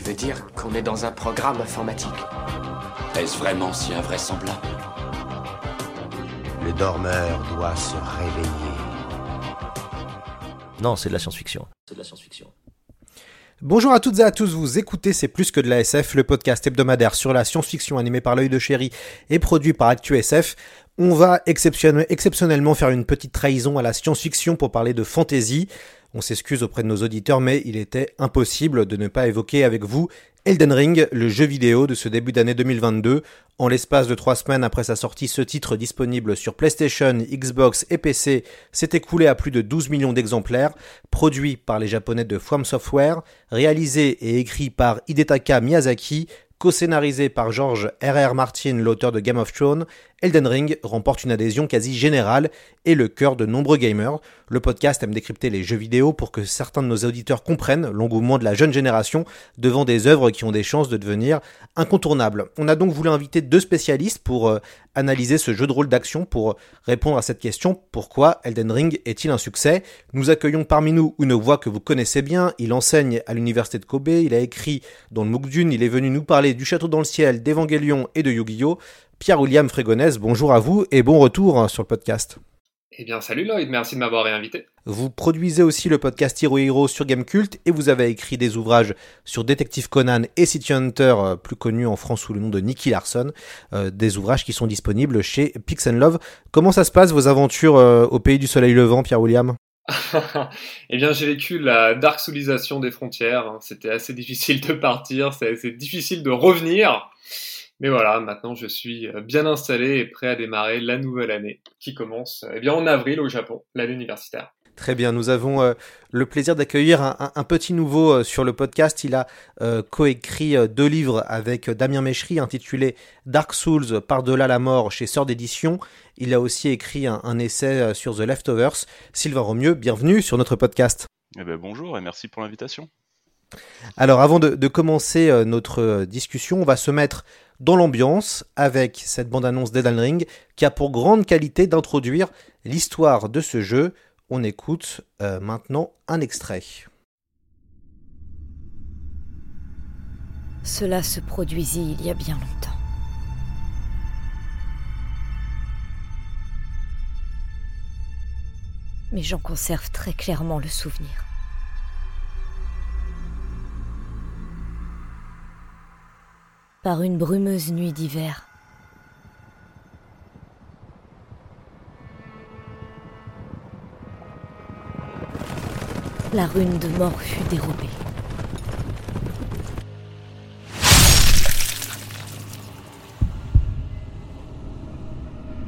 Tu veux dire qu'on est dans un programme informatique Est-ce vraiment si invraisemblable Le dormeur doit se réveiller. Non, c'est de la science-fiction. C'est de la science-fiction. Bonjour à toutes et à tous, vous écoutez C'est plus que de la SF, le podcast hebdomadaire sur la science-fiction animé par l'œil de chéri et produit par ActuSF. On va exceptionnellement faire une petite trahison à la science-fiction pour parler de fantasy. On s'excuse auprès de nos auditeurs, mais il était impossible de ne pas évoquer avec vous Elden Ring, le jeu vidéo de ce début d'année 2022. En l'espace de trois semaines après sa sortie, ce titre disponible sur PlayStation, Xbox et PC s'est écoulé à plus de 12 millions d'exemplaires, produit par les japonais de From Software, réalisé et écrit par Hidetaka Miyazaki, co-scénarisé par George R.R. Martin, l'auteur de Game of Thrones, Elden Ring remporte une adhésion quasi générale et le cœur de nombreux gamers. Le podcast aime décrypter les jeux vidéo pour que certains de nos auditeurs comprennent l'engouement de la jeune génération devant des œuvres qui ont des chances de devenir incontournables. On a donc voulu inviter deux spécialistes pour euh, analyser ce jeu de rôle d'action pour répondre à cette question pourquoi Elden Ring est-il un succès? Nous accueillons parmi nous une voix que vous connaissez bien, il enseigne à l'université de Kobe, il a écrit dans le MOOC Dune, il est venu nous parler du Château dans le ciel, d'Evangelion et de Yu-Gi-Oh! Pierre-William Frégonès, bonjour à vous et bon retour sur le podcast. Eh bien, salut Lloyd, merci de m'avoir réinvité. Vous produisez aussi le podcast Hero Hero sur Gamecult et vous avez écrit des ouvrages sur Detective Conan et City Hunter, euh, plus connu en France sous le nom de Nicky Larson, euh, des ouvrages qui sont disponibles chez Pix Love. Comment ça se passe vos aventures euh, au pays du soleil levant, Pierre-William? Eh bien, j'ai vécu la dark soulisation des frontières. Hein. C'était assez difficile de partir, c'est assez difficile de revenir. Mais voilà, maintenant je suis euh, bien installé et prêt à démarrer la nouvelle année qui commence eh bien, en avril au Japon, l'année universitaire. Très bien, nous avons euh, le plaisir d'accueillir un, petit nouveau euh, sur le podcast. Il a coécrit deux livres avec Damien Méchery intitulé Dark Souls par-delà la mort chez Sœur d'édition. Il a aussi écrit un, essai sur The Leftovers. Sylvain Romieux, bienvenue sur notre podcast. Eh ben, bonjour et merci pour l'invitation. Alors avant de, commencer notre discussion, on va se mettre dans l'ambiance avec cette bande-annonce d'Eden Ring qui a pour grande qualité d'introduire l'histoire de ce jeu. On écoute euh, maintenant un extrait. Cela se produisit il y a bien longtemps. Mais j'en conserve très clairement le souvenir. Par une brumeuse nuit d'hiver. La rune de mort fut dérobée.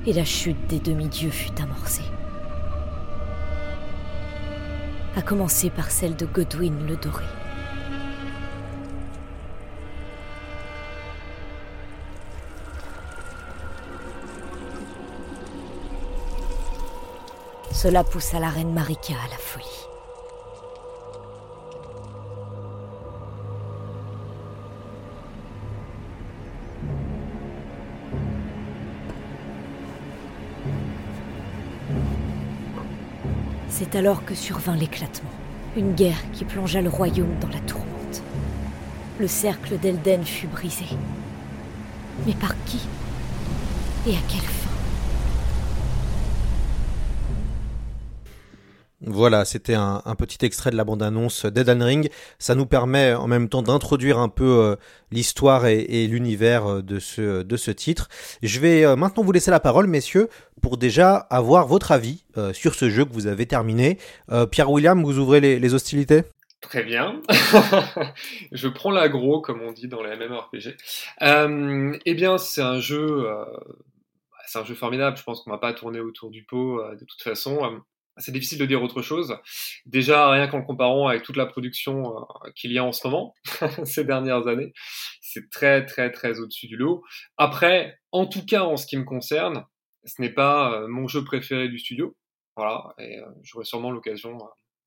Et la chute des demi-dieux fut amorcée. À commencer par celle de Godwin le Doré. Cela poussa la reine Marika à la folie. C'est alors que survint l'éclatement, une guerre qui plongea le royaume dans la tourmente. Le cercle d'Elden fut brisé. Mais par qui Et à quelle fin Voilà, c'était un, petit extrait de la bande-annonce d'Eden Ring. Ça nous permet en même temps d'introduire un peu euh, l'histoire et, l'univers euh, de ce, de ce titre. Je vais euh, maintenant vous laisser la parole, messieurs, pour déjà avoir votre avis sur ce jeu que vous avez terminé. Pierre-William, vous ouvrez les, hostilités? Très bien. je prends l'agro, comme on dit dans les MMORPG. eh bien, c'est un jeu... c'est un jeu formidable, je pense qu'on va pas tourner autour du pot de toute façon c'est difficile de dire autre chose. Déjà, rien qu'en comparant avec toute la production euh, qu'il y a en ce moment, ces dernières années. C'est très très très au-dessus du lot. Après, en tout cas en ce qui me concerne, ce n'est pas euh, mon jeu préféré du studio. Voilà, et euh, j'aurai sûrement l'occasion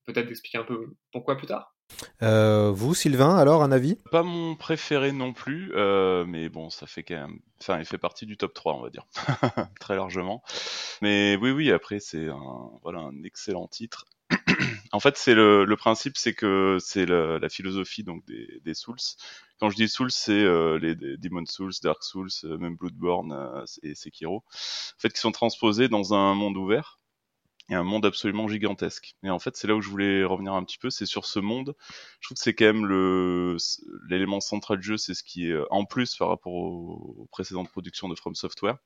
peut-être d'expliquer un peu pourquoi plus tard. Euh, vous, Sylvain, alors un avis? Pas mon préféré non plus, euh, mais bon, ça fait quand même. Enfin, il fait partie du top 3, on va dire, très largement. Mais oui, oui, après, c'est un, voilà, un excellent titre. en fait, c'est le, le principe, c'est que c'est la, philosophie donc des, des Souls. Quand je dis Souls, c'est euh, les, les Demon Souls, Dark Souls, euh, même Bloodborne euh, et Sekiro, en fait, qui sont transposés dans un monde ouvert et un monde absolument gigantesque. Et en fait, c'est là où je voulais revenir un petit peu, c'est sur ce monde. Je trouve que c'est quand même le l'élément central du jeu, c'est ce qui est en plus par rapport aux, aux précédentes productions de From Software.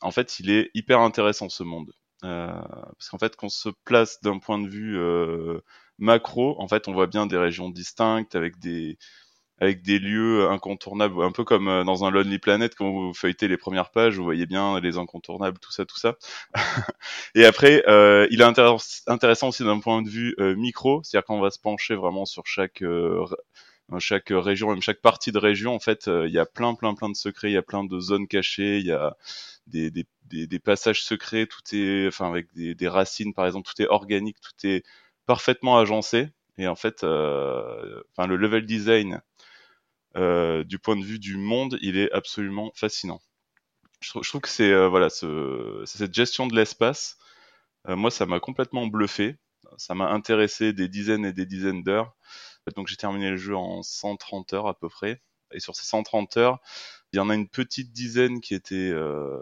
En fait, il est hyper intéressant ce monde. Euh, parce qu'en fait, qu'on se place d'un point de vue euh, macro, en fait, on voit bien des régions distinctes avec des avec des lieux incontournables, un peu comme euh, dans un Lonely Planet quand vous feuilletez les premières pages, vous voyez bien les incontournables, tout ça, tout ça. et après, euh, il est intéressant aussi d'un point de vue euh, micro, c'est-à-dire qu'on va se pencher vraiment sur chaque euh, chaque région, même chaque partie de région, en fait, il y a plein, plein, plein de secrets, il y a plein de zones cachées, il y a des, des, des, des, passages secrets, tout est, enfin, avec des, des racines, par exemple, tout est organique, tout est parfaitement agencé. Et en fait, euh, enfin, le level design euh, du point de vue du monde, il est absolument fascinant. Je, je trouve que c'est euh, voilà, ce, cette gestion de l'espace. Euh, moi, ça m'a complètement bluffé. Ça m'a intéressé des dizaines et des dizaines d'heures. Donc, j'ai terminé le jeu en 130 heures à peu près. Et sur ces 130 heures, il y en a une petite dizaine qui était euh,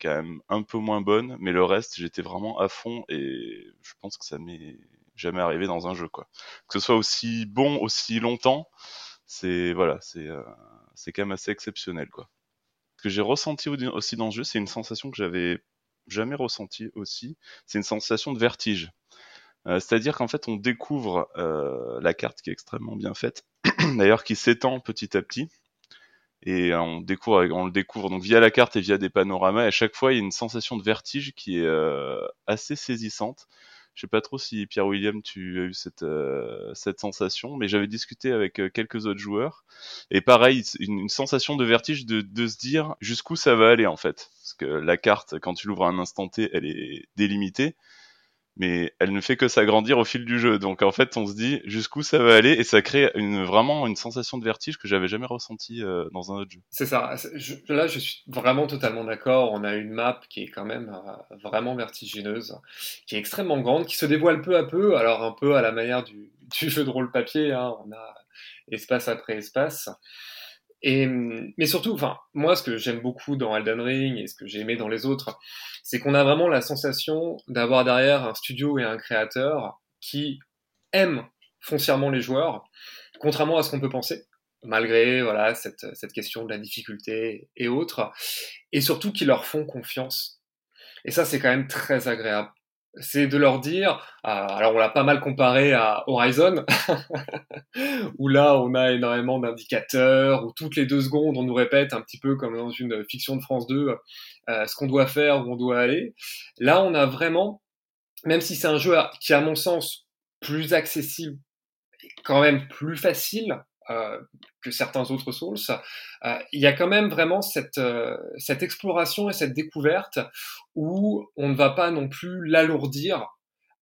quand même un peu moins bonne, mais le reste, j'étais vraiment à fond et je pense que ça m'est jamais arrivé dans un jeu quoi. Que ce soit aussi bon aussi longtemps, c'est voilà, c'est euh, c'est quand même assez exceptionnel quoi. Ce que j'ai ressenti aussi dans le jeu, c'est une sensation que j'avais jamais ressentie aussi, c'est une sensation de vertige. Euh, C'est-à-dire qu'en fait, on découvre euh, la carte qui est extrêmement bien faite, d'ailleurs qui s'étend petit à petit, et on découvre, on le découvre donc via la carte et via des panoramas. À chaque fois, il y a une sensation de vertige qui est euh, assez saisissante. Je sais pas trop si Pierre William tu as eu cette euh, cette sensation, mais j'avais discuté avec euh, quelques autres joueurs. Et pareil, une, une sensation de vertige de, de se dire jusqu'où ça va aller en fait, parce que la carte quand tu l'ouvres à un instant T, elle est délimitée, mais elle ne fait que s'agrandir au fil du jeu. Donc en fait, on se dit jusqu'où ça va aller et ça crée une, vraiment une sensation de vertige que j'avais jamais ressentie euh, dans un autre jeu. C'est ça. Là, je suis vraiment totalement d'accord. On a une map qui est quand même euh, vraiment vertigineuse, qui est extrêmement grande, qui se dévoile peu à peu. Alors un peu à la manière du, du jeu de rôle papier. Hein. On a espace après espace. Et, mais surtout, enfin, moi, ce que j'aime beaucoup dans Elden Ring et ce que j'ai aimé dans les autres, c'est qu'on a vraiment la sensation d'avoir derrière un studio et un créateur qui aiment foncièrement les joueurs, contrairement à ce qu'on peut penser, malgré voilà cette, cette question de la difficulté et autres, et surtout qui leur font confiance. Et ça, c'est quand même très agréable c'est de leur dire, euh, alors on l'a pas mal comparé à Horizon, où là on a énormément d'indicateurs, où toutes les deux secondes on nous répète un petit peu comme dans une fiction de France 2 euh, ce qu'on doit faire, où on doit aller. Là on a vraiment, même si c'est un jeu qui à mon sens plus accessible, quand même plus facile, euh, que certains autres Souls, euh, il y a quand même vraiment cette, euh, cette exploration et cette découverte où on ne va pas non plus l'alourdir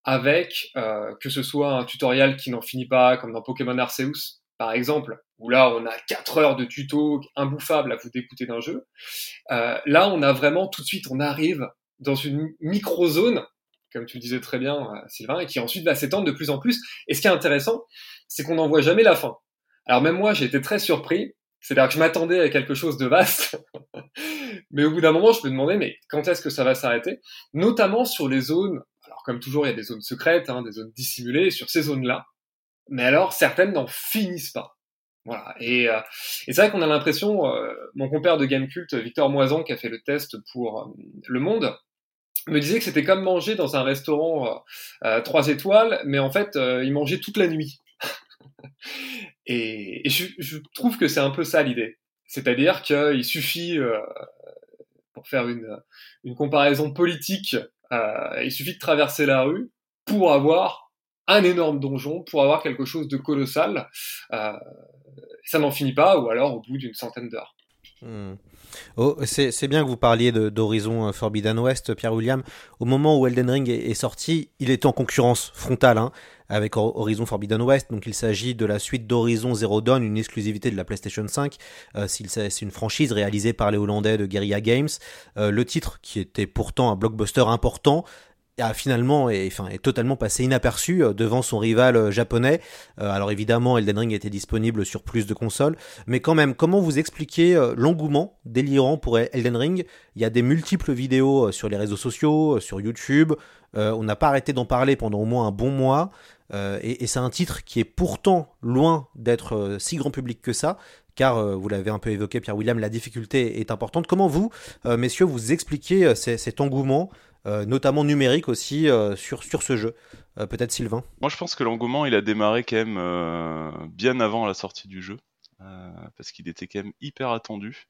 avec euh, que ce soit un tutoriel qui n'en finit pas, comme dans Pokémon Arceus, par exemple, où là on a 4 heures de tuto imbouffable à vous dégoûter d'un jeu. là, on a vraiment tout de suite, on arrive dans une micro-zone comme tu le disais très bien, Sylvain, et qui ensuite va s'étendre de plus en plus. Et ce qui est intéressant, c'est qu'on n'en voit jamais la fin. Alors même moi, j'ai été très surpris. C'est-à-dire que je m'attendais à quelque chose de vaste. mais au bout d'un moment, je me demandais, mais quand est-ce que ça va s'arrêter? Notamment sur les zones, alors comme toujours, il y a des zones secrètes, hein, des zones dissimulées, sur ces zones-là. Mais alors, certaines n'en finissent pas. Voilà. Et, euh, et c'est vrai qu'on a l'impression, euh, mon compère de Gamecult, Victor Moison, qui a fait le test pour euh, Le Monde, me disait que c'était comme manger dans un restaurant euh, trois étoiles, mais en fait, il mangeait toute la nuit. Et, je, trouve que c'est un peu ça l'idée. C'est-à-dire qu'il suffit, euh, pour faire une, une comparaison politique, euh, il suffit de traverser la rue pour avoir un énorme donjon, pour avoir quelque chose de colossal. Euh, ça n'en finit pas, ou alors au bout d'une centaine d'heures. Hmm. Oh, c'est bien que vous parliez d'Horizon Forbidden West, Pierre William. Au moment où Elden Ring est, sorti, il était en concurrence frontale hein, avec Horizon Forbidden West. Donc il s'agit de la suite d'Horizon Zero Dawn, une exclusivité de la PlayStation 5. Euh, c'est une franchise réalisée par les Hollandais de Guerrilla Games. Euh, le titre, qui était pourtant un blockbuster important, a finalement est, est totalement passé inaperçu euh, devant son rival euh, japonais. Euh, alors évidemment, Elden Ring était disponible sur plus de consoles, mais quand même, comment vous expliquez l'engouement délirant pour Elden Ring? Il y a des multiples vidéos sur les réseaux sociaux, sur YouTube. on n'a pas arrêté d'en parler pendant au moins un bon mois. et, et c'est un titre qui est pourtant loin d'être si grand public que ça, car vous l'avez un peu évoqué, Pierre William, la difficulté est importante. Comment vous, messieurs, vous expliquez cet engouement euh, notamment numérique aussi, euh, sur, sur ce jeu. Euh, peut-être Sylvain Moi je pense que l'engouement il a démarré quand même bien avant la sortie du jeu, parce qu'il était quand même hyper attendu.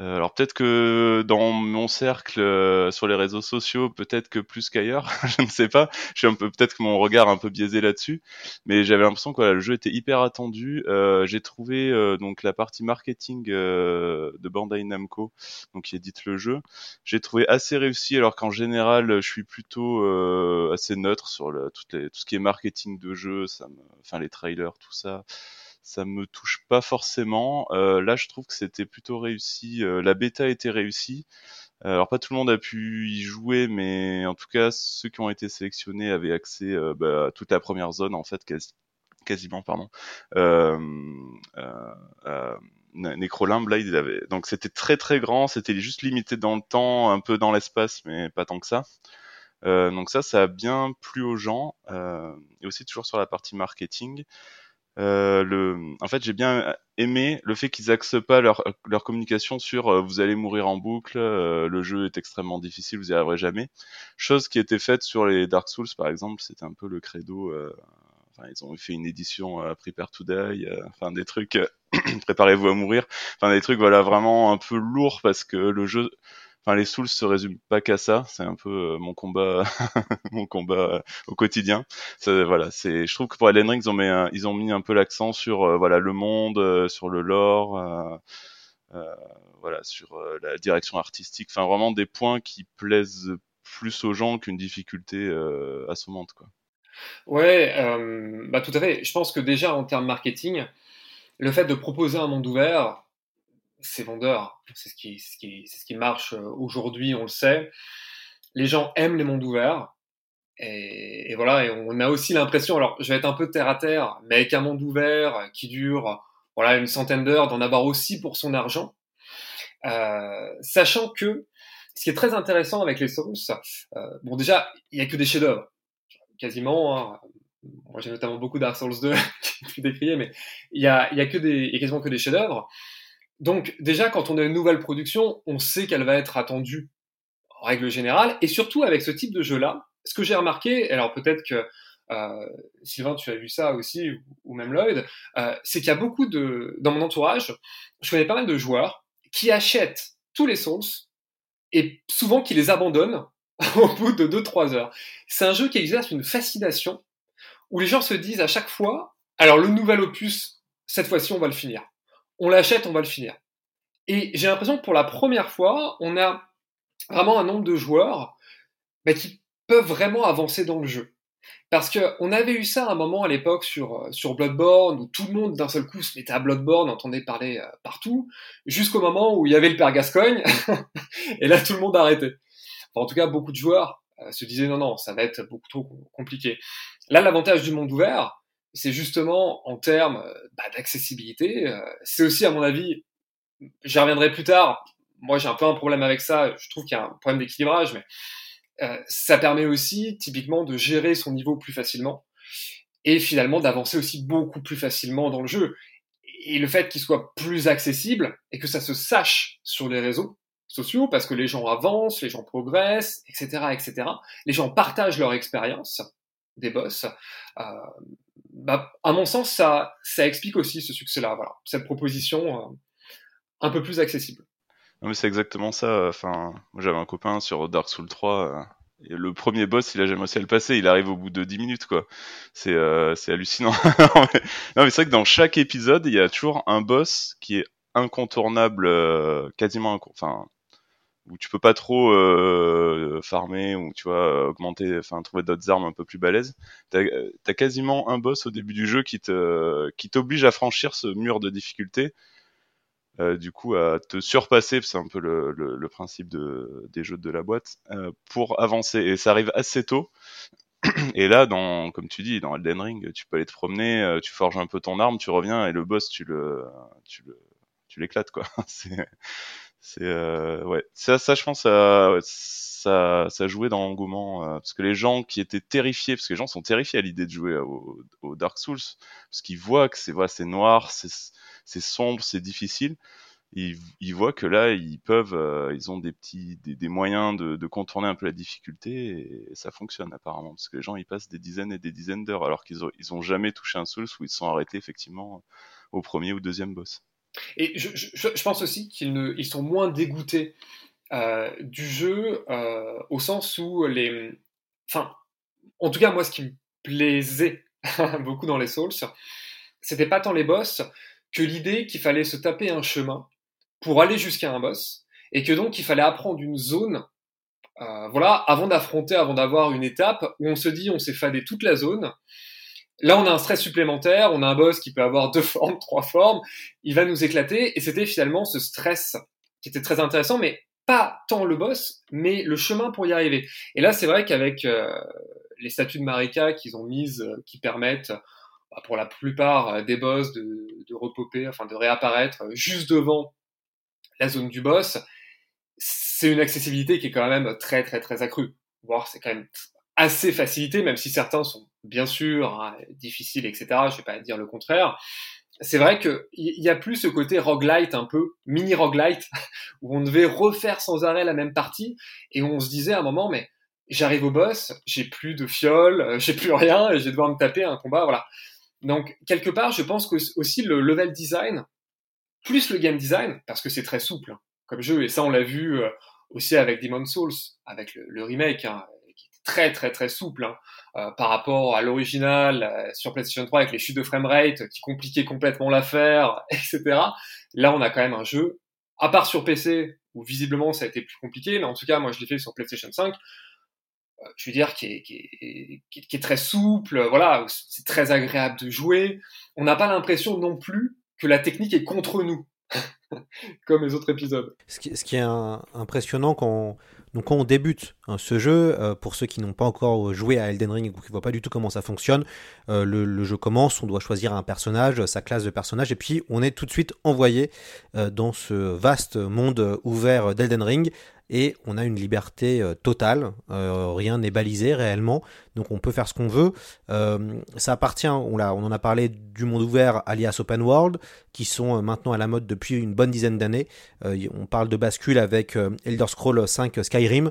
Euh, alors peut-être que dans mon cercle euh, sur les réseaux sociaux, peut-être que plus qu'ailleurs, je ne sais pas. Je suis un peu peut-être que mon regard un peu biaisé là-dessus, mais j'avais l'impression que le jeu était hyper attendu. Euh, j'ai trouvé donc la partie marketing de Bandai Namco, donc qui édite le jeu, j'ai trouvé assez réussi. Alors qu'en général, je suis plutôt assez neutre sur tout ce qui est marketing de jeu, ça me, enfin les trailers, tout ça ça me touche pas forcément. Euh, là, je trouve que c'était plutôt réussi. Euh, la bêta était réussie. Euh, alors pas tout le monde a pu y jouer, mais en tout cas ceux qui ont été sélectionnés avaient accès bah, à toute la première zone en fait, quasiment pardon. Euh, là, donc c'était très très grand, c'était juste limité dans le temps, un peu dans l'espace, mais pas tant que ça. Euh, donc ça, ça a bien plu aux gens, et aussi toujours sur la partie marketing. Euh, le, en fait, j'ai bien aimé le fait qu'ils axent pas leur, leur communication sur euh, vous allez mourir en boucle, euh, le jeu est extrêmement difficile, vous y arriverez jamais. Chose qui était faite sur les Dark Souls, par exemple, c'était un peu le credo. Enfin, ils ont fait une édition Prepare to Die, enfin des trucs préparez-vous à mourir, enfin des trucs voilà vraiment un peu lourds parce que le jeu enfin les Souls se résument pas qu'à ça. C'est un peu euh, mon combat mon combat euh, au quotidien. Ça, voilà c'est je trouve que pour Elden Ring ils ont mis un, ils ont mis un peu l'accent sur euh, voilà le monde sur le lore voilà sur la direction artistique. Enfin vraiment des points qui plaisent plus aux gens qu'une difficulté assommante quoi. Ouais bah tout à fait. Je pense que déjà en termes marketing le fait de proposer un monde ouvert c'est vendeur. C'est ce qui, ce qui, ce qui marche euh, aujourd'hui, on le sait. Les gens aiment les mondes ouverts. Et, voilà, et on a aussi l'impression, alors je vais être un peu terre à terre, mais avec un monde ouvert qui dure voilà une centaine d'heures, d'en avoir aussi pour son argent. Euh, sachant que ce qui est très intéressant avec les Souls, euh, bon déjà, il n'y a que des chefs-d'œuvre, quasiment. Hein. Moi j'ai notamment beaucoup Dark Souls 2 qui décrié, mais il y a, y a que des, a quasiment que des chefs-d'œuvre. Donc déjà, quand on a une nouvelle production, on sait qu'elle va être attendue en règle générale, et surtout avec ce type de jeu-là, ce que j'ai remarqué, alors peut-être que euh, Sylvain, tu as vu ça aussi, ou même Lloyd, euh, c'est qu'il y a beaucoup de, dans mon entourage, je connais pas mal de joueurs qui achètent tous les Souls et souvent qui les abandonnent au bout de 2-3 heures. C'est un jeu qui exerce une fascination où les gens se disent à chaque fois, alors le nouvel opus, cette fois-ci on va le finir on l'achète, on va le finir. Et j'ai l'impression que pour la première fois, on a vraiment un nombre de joueurs bah, qui peuvent vraiment avancer dans le jeu. Parce qu'on avait eu ça à un moment à l'époque sur, euh, Bloodborne, où tout le monde d'un seul coup se mettait à Bloodborne, entendait parler euh, partout, jusqu'au moment où il y avait le père Gascogne, et là tout le monde a arrêté. en tout cas, beaucoup de joueurs euh, se disaient non, non, ça va être beaucoup trop compliqué. Là, l'avantage du monde ouvert, c'est justement en termes euh, bah, d'accessibilité. Euh, c'est aussi, à mon avis, j'y reviendrai plus tard. Moi, j'ai un peu un problème avec ça. Je trouve qu'il y a un problème d'équilibrage, mais euh, ça permet aussi, typiquement, de gérer son niveau plus facilement et finalement d'avancer aussi beaucoup plus facilement dans le jeu. Et le fait qu'il soit plus accessible et que ça se sache sur les réseaux sociaux, parce que les gens avancent, les gens progressent, etc., etc. Les gens partagent leur expérience des boss. Euh, bah, à mon sens, ça, ça explique aussi ce succès-là, voilà, cette proposition euh, un peu plus accessible. Non, mais c'est exactement ça. Enfin, moi j'avais un copain sur Dark Souls 3, euh, le premier boss, il a jamais réussi à le passer. Il arrive au bout de 10 minutes, quoi. C'est euh, hallucinant. non, mais c'est vrai que dans chaque épisode, il y a toujours un boss qui est incontournable, euh, quasiment, enfin, où tu peux pas trop euh, farmer ou tu vois augmenter, enfin trouver d'autres armes un peu plus balèzes. T'as as quasiment un boss au début du jeu qui te qui t'oblige à franchir ce mur de difficulté. Euh, du coup à te surpasser, c'est un peu le, le, le, principe de, des jeux de la boîte, euh, pour avancer. Et ça arrive assez tôt. Et là, dans, comme tu dis, dans Elden Ring, tu peux aller te promener, euh, tu forges un peu ton arme, tu reviens et le boss, tu le, tu le, tu l'éclates quoi. c'est, c'est, euh, ouais, ça, ça, je pense, ça, ça, ça jouait dans l'engouement euh, parce que les gens qui étaient terrifiés, parce que les gens sont terrifiés à l'idée de jouer au, au Dark Souls, parce qu'ils voient que c'est, voilà, c'est noir, c'est sombre, c'est difficile. Ils, ils, voient que là, ils peuvent, euh, ils ont des petits, des, des moyens de, de, contourner un peu la difficulté et, ça fonctionne apparemment parce que les gens ils passent des dizaines et des dizaines d'heures alors qu'ils ont, ils ont jamais touché un Souls où ils sont arrêtés effectivement au premier ou deuxième boss. Et je, pense aussi qu'ils sont moins dégoûtés euh, du jeu euh, au sens où les, enfin, en tout cas moi, ce qui me plaisait beaucoup dans les Souls, c'était pas tant les boss que l'idée qu'il fallait se taper un chemin pour aller jusqu'à un boss, et que donc il fallait apprendre une zone, euh, voilà, avant d'affronter, avant d'avoir une étape où on se dit on s'est fadé toute la zone. Là, on a un stress supplémentaire, on a un boss qui peut avoir deux formes, trois formes, il va nous éclater, et c'était finalement ce stress qui était très intéressant, mais pas tant le boss, mais le chemin pour y arriver. Et là, c'est vrai qu'avec euh, les statues de Marika qu'ils ont mises, euh, qui permettent bah, pour la plupart euh, des boss de, de repoper, enfin de réapparaître juste devant la zone du boss, c'est une accessibilité qui est quand même très très très accrue. Voire c'est quand même assez facilité, même si certains sont bien sûr hein, difficiles, etc. Je vais pas dire le contraire. C'est vrai qu'il y a plus ce côté roguelite un peu, mini roguelite, où on devait refaire sans arrêt la même partie, et on se disait à un moment, mais j'arrive au boss, j'ai plus de fiole, j'ai plus rien, et je vais devoir me taper un combat, voilà. Donc, quelque part, je pense que aussi le level design, plus le game design, parce que c'est très souple hein, comme jeu, et ça on l'a vu euh, aussi avec Demon's Souls, avec le, remake, hein, très très très souple hein, euh, par rapport à l'original euh, sur PlayStation 3 avec les chutes de framerate qui compliquaient complètement l'affaire, etc. Là, on a quand même un jeu, à part sur PC, où visiblement ça a été plus compliqué, mais en tout cas, moi je l'ai fait sur PlayStation 5, je veux dire, qui est, qui est, qui est très souple, voilà, c'est très agréable de jouer. On n'a pas l'impression non plus que la technique est contre nous, comme les autres épisodes. Ce qui, est impressionnant quand, donc quand on débute hein, ce jeu, euh, pour ceux qui n'ont pas encore joué à Elden Ring ou qui ne voient pas du tout comment ça fonctionne, euh, le, jeu commence, on doit choisir un personnage, sa classe de personnage, et puis on est tout de suite envoyé euh, dans ce vaste monde ouvert d'Elden Ring et on a une liberté euh, totale, euh, rien n'est balisé réellement, donc on peut faire ce qu'on veut. Euh, ça appartient, on, en a parlé du monde ouvert alias open world, qui sont maintenant à la mode depuis une bonne dizaine d'années. on parle de bascule avec Elder Scrolls 5 Skyrim,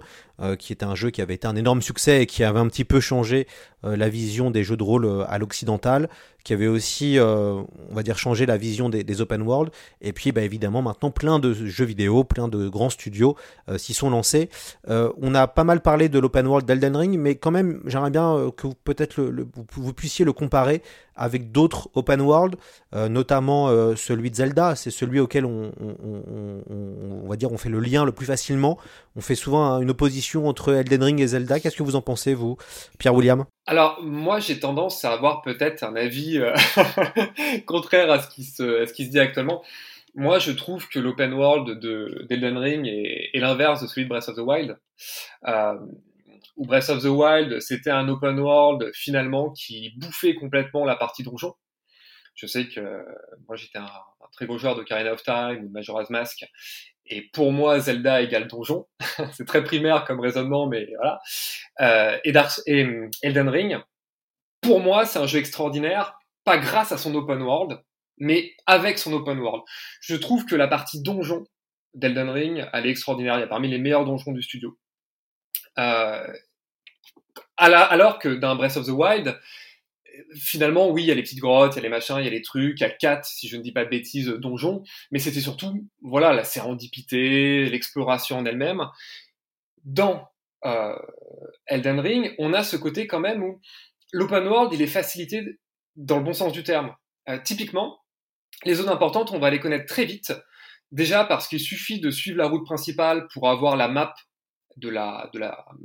qui est un jeu qui avait été un énorme succès et qui avait un petit peu changé la vision des jeux de rôle à l'occidental qui avait aussi, euh, on va dire, changé la vision des, open world. Et puis, bah, évidemment, maintenant, plein de jeux vidéo, plein de grands studios euh, s'y sont lancés. Euh, on a pas mal parlé de l'open world d'Elden Ring, mais quand même, j'aimerais euh, que peut-être vous puissiez le comparer avec d'autres open world, euh, notamment euh, celui de Zelda. C'est celui auquel on, va dire on fait le lien le plus facilement. On fait souvent une opposition entre Elden Ring et Zelda. Qu'est-ce que vous en pensez, vous, Pierre William? Alors moi, j'ai tendance à avoir peut-être un avis contraire à ce qui se, dit actuellement. Moi, je trouve que l'open world de d'Elden Ring est, est l'inverse de celui de Breath of the Wild. Euh, où Breath of the Wild, c'était un open world finalement qui bouffait complètement la partie donjon. Je sais que moi j'étais un, très gros joueur de Karina of Time ou Majora's Mask, et pour moi Zelda égale donjon. c'est très primaire comme raisonnement, mais voilà. Euh, et, et Elden Ring, pour moi c'est un jeu extraordinaire, pas grâce à son open world, mais avec son open world. Je trouve que la partie donjon d'Elden Ring, elle est extraordinaire. Il y a parmi les meilleurs donjons du studio. Euh, alors que dans Breath of the Wild, finalement, oui, il y a les petites grottes, il y a les machins, il y a les trucs, il y a quatre, si je ne dis pas de bêtises, donjons, mais c'était surtout, voilà, la sérendipité, l'exploration en elle-même. Dans euh, Elden Ring, on a ce côté quand même où l'open world, il est facilité dans le bon sens du terme. Euh, typiquement, les zones importantes, on va les connaître très vite. Déjà parce qu'il suffit de suivre la route principale pour avoir la map de la,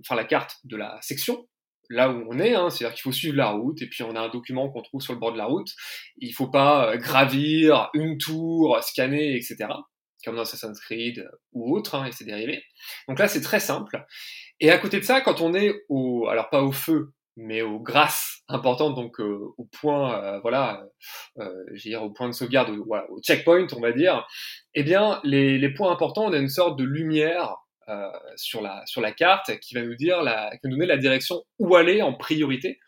enfin la carte de la section, là où on est, hein, c'est-à-dire qu'il faut suivre la route, et puis on a un document qu'on trouve sur le bord de la route. Il faut pas euh, gravir une tour, scanner, etc. Comme dans Assassin's Creed ou autre, hein, et ses dérivés. Donc là, c'est très simple. Et à côté de ça, quand on est au, alors pas au feu, mais aux grâces importantes, donc euh, au point, euh, voilà, euh, dire au point de sauvegarde, voilà, au checkpoint, on va dire, eh bien, les, les points importants, on a une sorte de lumière euh, sur la sur la carte qui va nous dire la, qui va nous donner la direction où aller en priorité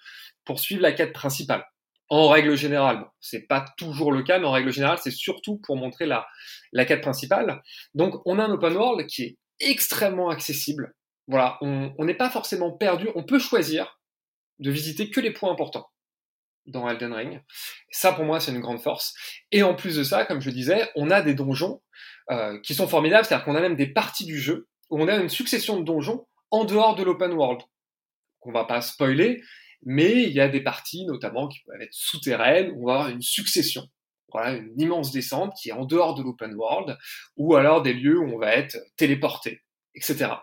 pour suivre la quête principale. En règle générale, bon, c'est pas toujours le cas, mais en règle générale, c'est surtout pour montrer la la quête principale. Donc, on a un open world qui est extrêmement accessible. Voilà, on n'est pas forcément perdu. On peut choisir de visiter que les points importants dans Elden Ring. Ça, pour moi, c'est une grande force. Et en plus de ça, comme je disais, on a des donjons euh, qui sont formidables. C'est-à-dire qu'on a même des parties du jeu on a une succession de donjons en dehors de l'open world. On va pas spoiler, mais il y a des parties notamment qui peuvent être souterraines, où on va avoir une succession. Voilà, une immense descente qui est en dehors de l'open world, ou alors des lieux où on va être téléporté, etc.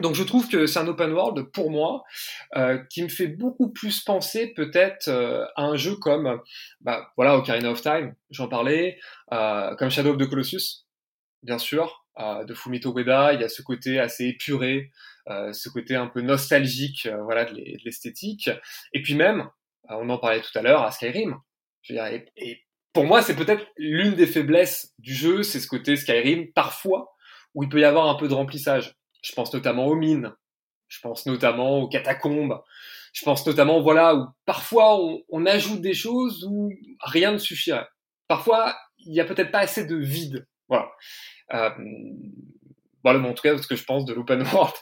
Donc je trouve que c'est un open world pour moi euh, qui me fait beaucoup plus penser peut-être euh, à un jeu comme bah, voilà Ocarina of Time, j'en parlais, euh, comme Shadow of the Colossus, bien sûr, de Fumito Ueda. Il y a ce côté assez épuré, euh, ce côté un peu nostalgique, euh, voilà, de l'esthétique. Et puis même, on en parlait tout à l'heure, à Skyrim. Je veux dire, et, et pour moi, c'est peut-être l'une des faiblesses du jeu, c'est ce côté Skyrim parfois où il peut y avoir un peu de remplissage. Je pense notamment aux mines. Je pense notamment aux catacombes. Je pense notamment, voilà, où parfois on, on ajoute des choses où rien ne suffirait. Parfois, il n'y a peut-être pas assez de vide. Voilà. Euh, voilà, en tout cas, ce que je pense de l'open world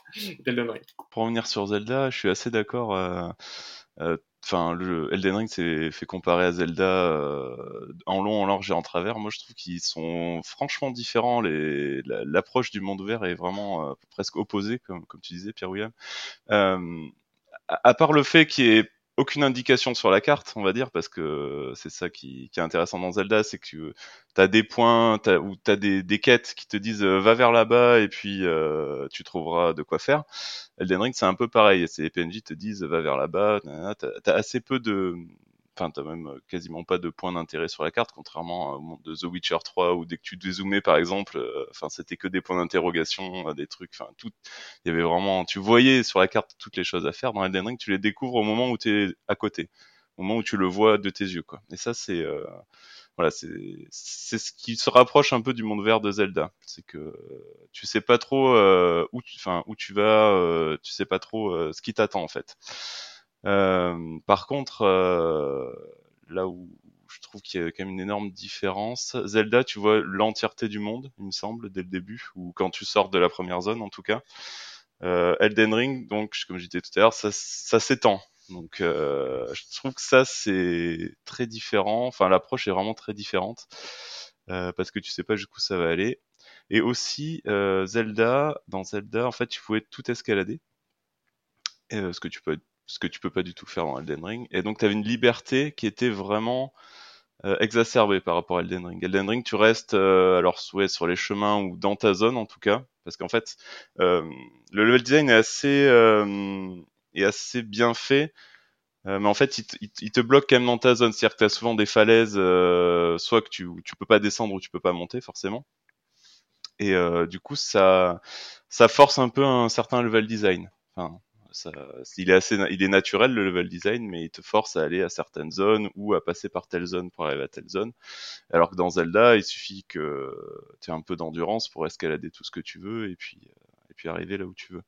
d'Elden Ring. Pour revenir sur Zelda, je suis assez d'accord. Euh, euh, enfin, le Elden Ring s'est fait comparer à Zelda en long, en large et en travers. Moi, je trouve qu'ils sont franchement différents. L'approche du monde ouvert est vraiment presque opposée, comme, tu disais, Pierre-William. Euh, à part le fait qu'il y ait aucune indication sur la carte, on va dire, parce que c'est ça qui, est intéressant dans Zelda, c'est que tu as des points as, ou tu as des, quêtes qui te disent euh, va vers là-bas et puis euh, tu trouveras de quoi faire. Elden Ring, c'est un peu pareil. Les PNJ te disent va vers là-bas. Tu as, assez peu de, enfin t'as même euh, quasiment pas de points d'intérêt sur la carte, contrairement au monde de The Witcher 3 où dès que tu dézoomais par exemple, euh, enfin c'était que des points d'interrogation, euh, des trucs, enfin tout, il y avait vraiment, tu voyais sur la carte toutes les choses à faire. Dans Elden Ring, tu les découvres au moment où tu es à côté, au moment où tu le vois de tes yeux, quoi. Et ça c'est euh, voilà, c'est c'est ce qui se rapproche un peu du monde vert de Zelda, c'est que tu sais pas trop euh, où tu, enfin où tu vas, euh, tu sais pas trop ce qui t'attend en fait. Euh, par contre, euh, là où je trouve qu'il y a quand même une énorme différence, Zelda, tu vois l'entièreté du monde, il me semble, dès le début, ou quand tu sors de la première zone en tout cas. Euh, Elden Ring, donc comme je disais tout à l'heure, ça, ça s'étend. Donc euh, je trouve que ça c'est très différent. Enfin l'approche est vraiment très différente euh, parce que tu sais pas jusqu'où ça va aller. Et aussi euh, Zelda, dans Zelda en fait tu pouvais tout escalader, ce que tu peux ce que tu peux pas du tout faire dans Elden Ring. Et donc tu avais une liberté qui était vraiment euh, exacerbée par rapport à Elden Ring. Elden Ring, tu restes euh, alors ouais, sur les chemins ou dans ta zone en tout cas, parce qu'en fait euh, le level design est assez euh, est assez bien fait. Euh, mais en fait, il, il, te bloque quand même dans ta zone. C'est-à-dire que tu as souvent des falaises, soit que tu, tu peux pas descendre ou tu peux pas monter forcément. Et du coup, ça, ça force un peu un certain level design. Enfin, il est assez, il est naturel le level design, mais il te force à aller à certaines zones ou à passer par telle zone pour arriver à telle zone. Alors que dans Zelda, il suffit que tu aies un peu d'endurance pour escalader tout ce que tu veux et puis, et puis arriver là où tu veux.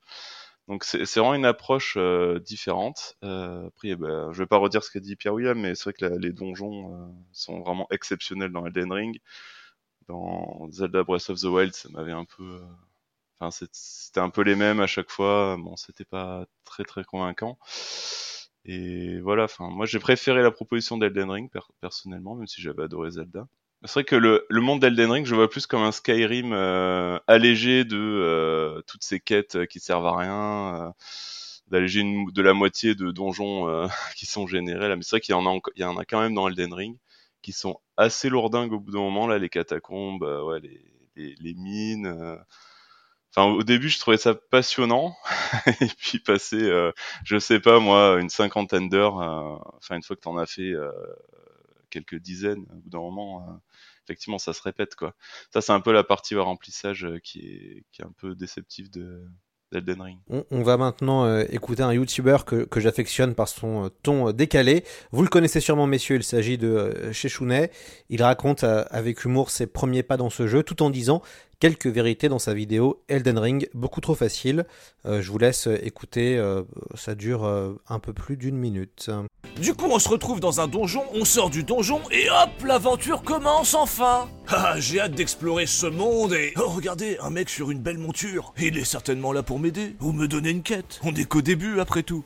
Donc c'est vraiment une approche euh, différente. Euh, après, eh ben, je vais pas redire ce qu'a dit Pierre William, mais c'est vrai que les donjons euh, sont vraiment exceptionnels dans Elden Ring. Dans Zelda Breath of the Wild, ça m'avait un peu C'était un peu les mêmes à chaque fois. Bon, c'était pas très très convaincant. Et voilà. Enfin, moi, j'ai préféré la proposition d'Elden Ring per personnellement, même si j'avais adoré Zelda. C'est vrai que le, monde d'Elden Ring, je vois plus comme un Skyrim euh, allégé de euh, toutes ces quêtes qui servent à rien, euh, d'alléger de la moitié de donjons euh, qui sont générés là. Mais c'est vrai qu'il y en a, il y en a quand même dans Elden Ring qui sont assez lourdingues au bout d'un moment là, les catacombes, euh, ouais, les mines. Enfin, au début, je trouvais ça passionnant, et puis passer, euh, je sais pas moi, une cinquantaine d'heures. euh, Enfin, une fois que t'en as fait euh, quelques dizaines, au bout d'un moment, euh, effectivement, ça se répète quoi. Ça, c'est un peu la partie remplissage euh, qui est qui est un peu déceptive de Ring. On, va maintenant euh, écouter un YouTuber que, que j'affectionne par son euh, ton décalé. Vous le connaissez sûrement, messieurs, il s'agit de Chechounet. Il raconte avec humour ses premiers pas dans ce jeu, tout en disant quelques vérités dans sa vidéo Elden Ring, beaucoup trop facile. Euh, je vous laisse écouter, euh, ça dure euh, un peu plus d'une minute. Du coup, on se retrouve dans un donjon, on sort du donjon et hop, l'aventure commence enfin Ah, j'ai hâte d'explorer ce monde et... Oh, regardez, un mec sur une belle monture. Il est certainement là pour m'aider ou me donner une quête. On est qu'au début, après tout.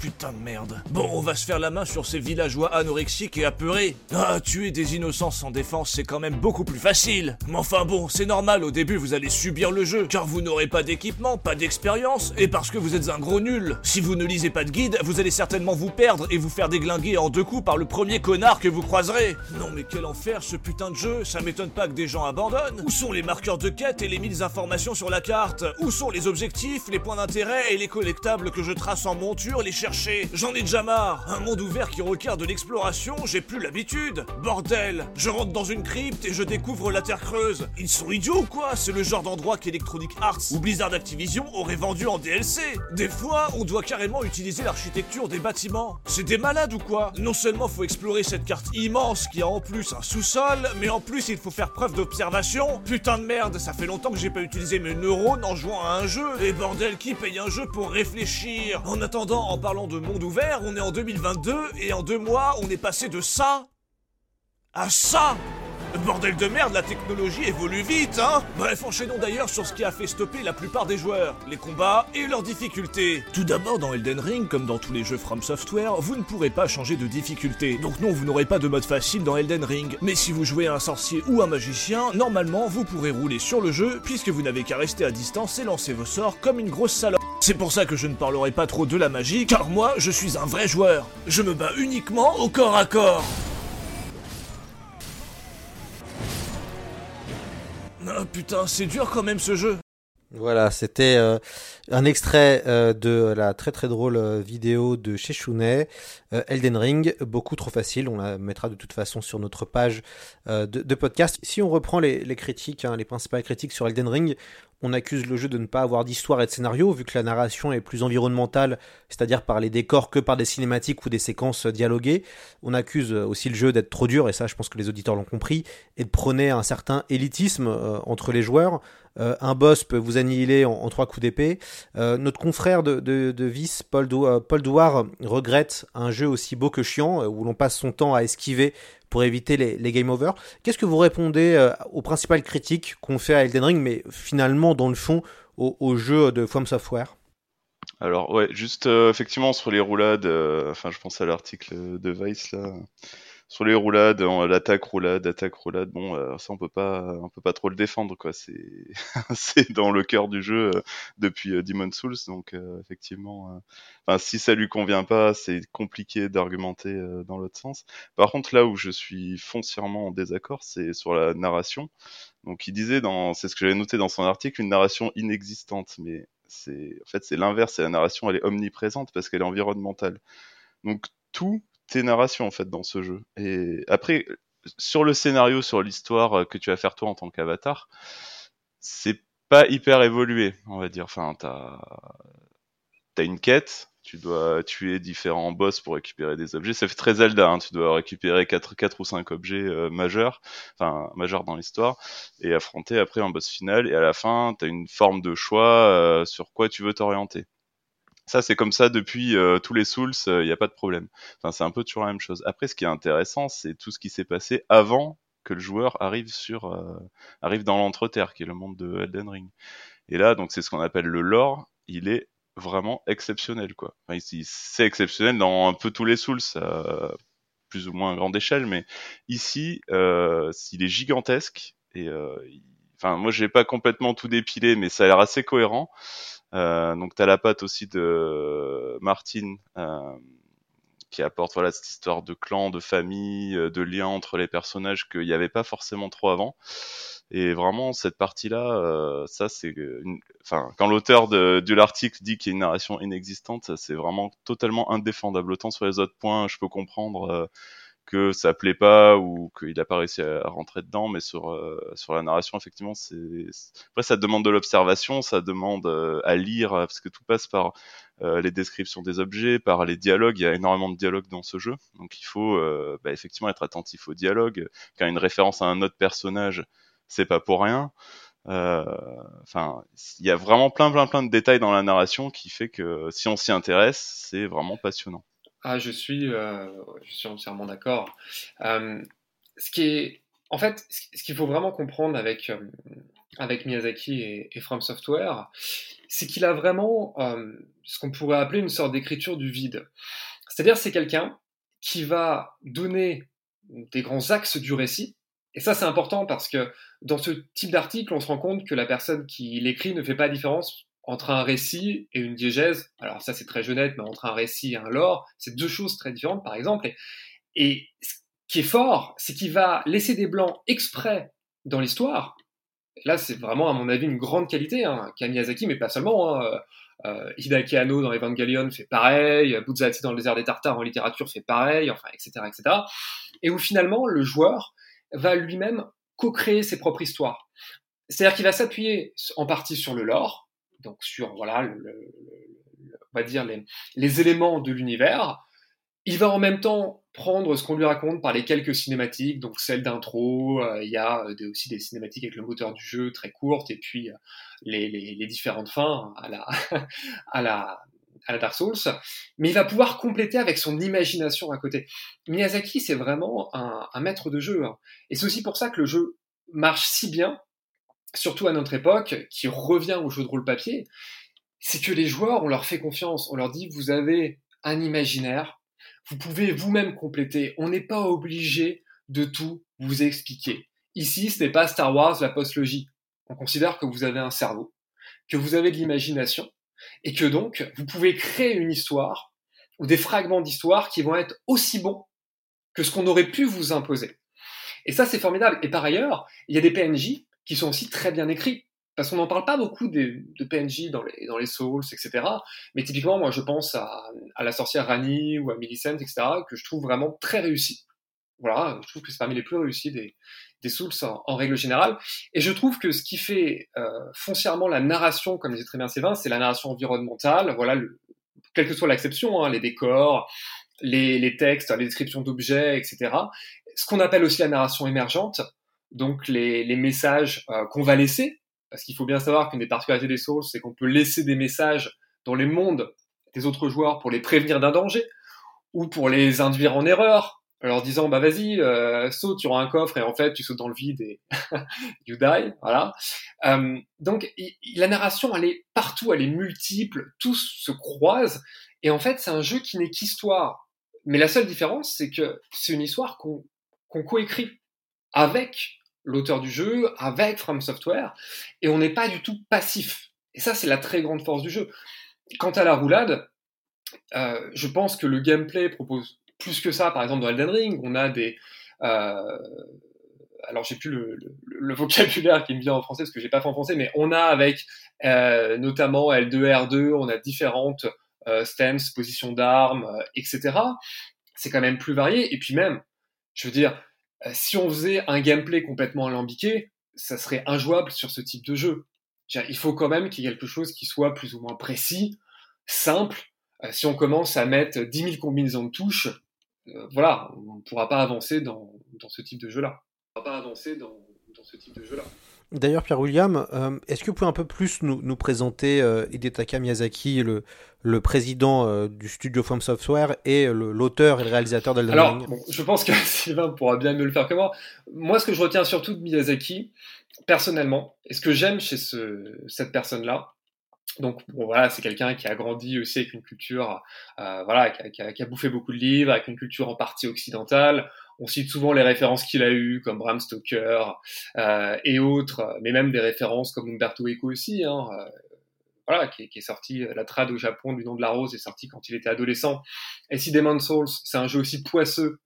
Putain de merde. Bon, on va se faire la main sur ces villageois anorexiques et apeurés. Ah, tuer des innocents sans défense, c'est quand même beaucoup plus facile. Mais enfin bon, c'est normal, au début vous allez subir le jeu, car vous n'aurez pas d'équipement, pas d'expérience, et parce que vous êtes un gros nul. Si vous ne lisez pas de guide, vous allez certainement vous perdre et vous faire déglinguer en deux coups par le premier connard que vous croiserez. Non mais quel enfer ce putain de jeu, ça m'étonne pas que des gens abandonnent. Où sont les marqueurs de quête et les mille informations sur la carte? Où sont les objectifs, les points d'intérêt et les collectables que je trace en monture, les J'en ai déjà marre. Un monde ouvert qui requiert de l'exploration, j'ai plus l'habitude. Bordel, je rentre dans une crypte et je découvre la Terre creuse. Ils sont idiots ou quoi? C'est le genre d'endroit qu'Electronic Arts ou Blizzard Activision aurait vendu en DLC. Des fois, on doit carrément utiliser l'architecture des bâtiments. C'est des malades ou quoi? Non seulement faut explorer cette carte immense qui a en plus un sous-sol, mais en plus il faut faire preuve d'observation. Putain de merde, ça fait longtemps que j'ai pas utilisé mes neurones en jouant à un jeu. Et bordel, qui paye un jeu pour réfléchir? En attendant, en parlant de monde ouvert, on est en 2022 et en deux mois, on est passé de ça à ça Bordel de merde, la technologie évolue vite, hein Bref, enchaînons d'ailleurs sur ce qui a fait stopper la plupart des joueurs, les combats et leurs difficultés. Tout d'abord, dans Elden Ring, comme dans tous les jeux From Software, vous ne pourrez pas changer de difficulté. Donc non, vous n'aurez pas de mode facile dans Elden Ring. Mais si vous jouez à un sorcier ou un magicien, normalement, vous pourrez rouler sur le jeu, puisque vous n'avez qu'à rester à distance et lancer vos sorts comme une grosse salope. C'est pour ça que je ne parlerai pas trop de la magie, car moi, je suis un vrai joueur. Je me bats uniquement au corps à corps. Ah putain, c'est dur quand même ce jeu. Voilà, c'était euh, un extrait euh, de la très très drôle euh, vidéo de chez Elden Ring, beaucoup trop facile, on la mettra de toute façon sur notre page de, podcast. Si on reprend les, les critiques, hein, les principales critiques sur Elden Ring, on accuse le jeu de ne pas avoir d'histoire et de scénario, vu que la narration est plus environnementale, c'est-à-dire par les décors que par des cinématiques ou des séquences dialoguées. On accuse aussi le jeu d'être trop dur, et ça je pense que les auditeurs l'ont compris, et de prôner un certain élitisme euh, entre les joueurs. Euh, un boss peut vous annihiler en, trois coups d'épée. Euh, notre confrère de, Vice, euh, Paul Douard, regrette un jeu aussi beau que chiant, où l'on passe son temps à esquiver pour éviter les, game over. Qu'est-ce que vous répondez aux principales critiques qu'on fait à Elden Ring, mais finalement, dans le fond, au, au jeu de From Software? Alors ouais, juste effectivement sur les roulades, enfin je pense à l'article de Vice là, sur les roulades, l'attaque roulade, attaque roulade, bon euh, ça on peut pas, on peut pas trop le défendre quoi, c'est c'est dans le cœur du jeu euh, depuis euh, Demon Souls, donc euh, effectivement, euh, enfin si ça lui convient pas, c'est compliqué d'argumenter euh, dans l'autre sens. Par contre là où je suis foncièrement en désaccord, c'est sur la narration. Donc il disait dans, c'est ce que j'avais noté dans son article, une narration inexistante, mais c'est en fait c'est l'inverse, la narration elle est omniprésente parce qu'elle est environnementale. Donc tout est narration en fait dans ce jeu. Et après sur le scénario, sur l'histoire euh, que tu vas faire toi en tant qu'avatar, c'est pas hyper évolué, on va dire. Enfin, t'as t'as une quête, tu dois tuer différents boss pour récupérer des objets. Ça fait très Zelda, hein, tu dois récupérer 4, quatre ou 5 objets euh, majeurs, enfin majeurs dans l'histoire, et affronter après un boss final. Et à la fin, tu as une forme de choix euh, sur quoi tu veux t'orienter. Ça, c'est comme ça depuis euh, tous les Souls, il n'y a pas de problème. Enfin, c'est un peu toujours la même chose. Après, ce qui est intéressant, c'est tout ce qui s'est passé avant que le joueur arrive sur euh, arrive dans l'entreterre, qui est le monde de Elden Ring. Et là, donc c'est ce qu'on appelle le lore. Il est vraiment exceptionnel, quoi. Enfin, il- c'est exceptionnel dans un peu tous les Souls. euh, plus ou moins grande échelle, mais ici, euh, il est gigantesque et euh, enfin moi j'ai pas complètement tout dépilé, mais ça a l'air assez cohérent. Euh, donc t'as la patte aussi de Martine euh, qui apporte voilà cette histoire de clan, de famille, euh, de lien entre les personnages qu'il n'y avait pas forcément trop avant. Et vraiment cette partie-là, euh, ça c'est, une... enfin quand l'auteur de, de l'article dit qu'il y a une narration inexistante, c'est vraiment totalement indéfendable. Autant sur les autres points, je peux comprendre euh, que ça plaît pas ou qu'il a pas réussi à rentrer dedans, mais sur euh, sur la narration effectivement c'est après ça demande de l'observation, ça demande euh, à lire parce que tout passe par euh, les descriptions des objets, par les dialogues. Il y a énormément de dialogues dans ce jeu, donc il faut bah, effectivement être attentif aux dialogues. Quand une référence à un autre personnage, c'est pas pour rien. Enfin, il y a vraiment plein plein plein de détails dans la narration qui fait que si on s'y intéresse, c'est vraiment passionnant. Ah, je suis, euh, je suis entièrement d'accord. Euh, ce qui est, en fait, ce qu'il faut vraiment comprendre avec, euh, avec Miyazaki et, et From Software, c'est qu'il a vraiment euh, ce qu'on pourrait appeler une sorte d'écriture du vide. C'est-à-dire, c'est quelqu'un qui va donner des grands axes du récit. Et ça, c'est important parce que dans ce type d'article, on se rend compte que la personne qui l'écrit ne fait pas la différence entre un récit et une diégèse, alors ça c'est très jeunette, mais entre un récit et un lore, c'est deux choses très différentes par exemple. Et, ce qui est fort, c'est qu'il va laisser des blancs exprès dans l'histoire. Là, c'est vraiment, à mon avis, une grande qualité hein, qu'a Miyazaki, mais pas seulement. Hein. Euh, Hideaki Anno dans Evangelion fait pareil, Buzzati dans le désert des Tartares en littérature fait pareil, enfin, etc., etc. Et où finalement, le joueur va lui-même co-créer ses propres histoires. C'est-à-dire qu'il va s'appuyer en partie sur le lore, donc sur voilà, on va dire les, éléments de l'univers. Il va en même temps prendre ce qu'on lui raconte par les quelques cinématiques, donc celle d'intro, euh, il y a des, aussi des cinématiques avec le moteur du jeu très courtes, et puis euh, les, différentes fins à la, à la, à la Dark Souls, mais il va pouvoir compléter avec son imagination à côté. Miyazaki, c'est vraiment un, un, maître de jeu, hein. et c'est aussi pour ça que le jeu marche si bien, surtout à notre époque, qui revient au jeu de rôle papier, c'est que les joueurs, on leur fait confiance, on leur dit, vous avez un imaginaire, vous pouvez vous-même compléter, on n'est pas obligé de tout vous expliquer. Ici, ce n'est pas Star Wars, la post-logie. On considère que vous avez un cerveau, que vous avez de l'imagination, et que donc, vous pouvez créer une histoire, ou des fragments d'histoire qui vont être aussi bons que ce qu'on aurait pu vous imposer. Et ça, c'est formidable. Et par ailleurs, il y a des PNJ qui sont aussi très bien écrits. Parce qu'on n'en parle pas beaucoup de, PNJ dans les, dans les Souls, etc. Mais typiquement, moi, je pense à, la sorcière Rani ou à Millicent, etc., que je trouve vraiment très réussi. Voilà, je trouve que c'est parmi les plus réussis des, des Souls en, en, règle générale. Et je trouve que ce qui fait euh, foncièrement la narration, comme disait très bien Sévin, c'est la narration environnementale. Voilà, le, quelle que soit l'acception, hein, les décors, les, les textes, les descriptions d'objets, etc. Ce qu'on appelle aussi la narration émergente, donc les, les messages euh, qu'on va laisser, parce qu'il faut bien savoir qu'une des particularités des Souls, c'est qu'on peut laisser des messages dans les mondes des autres joueurs pour les prévenir d'un danger, ou pour les induire en erreur, en leur disant bah vas-y, euh, saute, tu auras un coffre, et en fait tu sautes dans le vide et you die, voilà. Euh, donc la narration, elle est partout, elle est multiple, tous se croisent, et en fait c'est un jeu qui n'est qu'histoire. Mais la seule différence, c'est que c'est une histoire qu'on qu'on coécrit avec l'auteur du jeu, avec From Software, et on n'est pas du tout passif. Et ça, c'est la très grande force du jeu. Quant à la roulade, euh, je pense que le gameplay propose plus que ça. Par exemple, dans Elden Ring, on a des... Euh, alors, j'ai plus le, vocabulaire qui me vient en français, parce que j'ai pas fait en français, mais on a avec euh, notamment L2, R2, on a différentes stances, positions d'armes, etc. C'est quand même plus varié. Et puis même, je veux dire, si on faisait un gameplay complètement alambiqué, ça serait injouable sur ce type de jeu. Il faut quand même qu'il y ait quelque chose qui soit plus ou moins précis, simple. Euh, si on commence à mettre 10 000 combinaisons de touches, euh, voilà, on ne pourra pas avancer dans, dans ce type de jeu-là. On ne pourra pas avancer dans, dans ce type de jeu-là. D'ailleurs, Pierre-William, euh, est-ce que vous pouvez un peu plus nous, nous présenter euh, Hidetaka Miyazaki, le, le président euh, du studio From Software et l'auteur et le réalisateur d'Elden Alors, bon, je pense que Sylvain pourra bien mieux le faire que moi. Moi, ce que je retiens surtout de Miyazaki, personnellement, et ce que j'aime chez ce, cette personne-là, Donc bon, voilà, c'est quelqu'un qui a grandi aussi avec une culture, euh, voilà, qui a, qui, a, qui a, bouffé beaucoup de livres, avec une culture en partie occidentale. On cite souvent les références qu'il a eues, comme Bram Stoker euh, et autres, mais même des références comme Umberto Eco aussi. Hein, euh, voilà, qui, qui, est sorti, la trad au Japon du nom de la rose est sorti quand il était adolescent. Et si Demon's Souls, c'est un jeu aussi poisseux.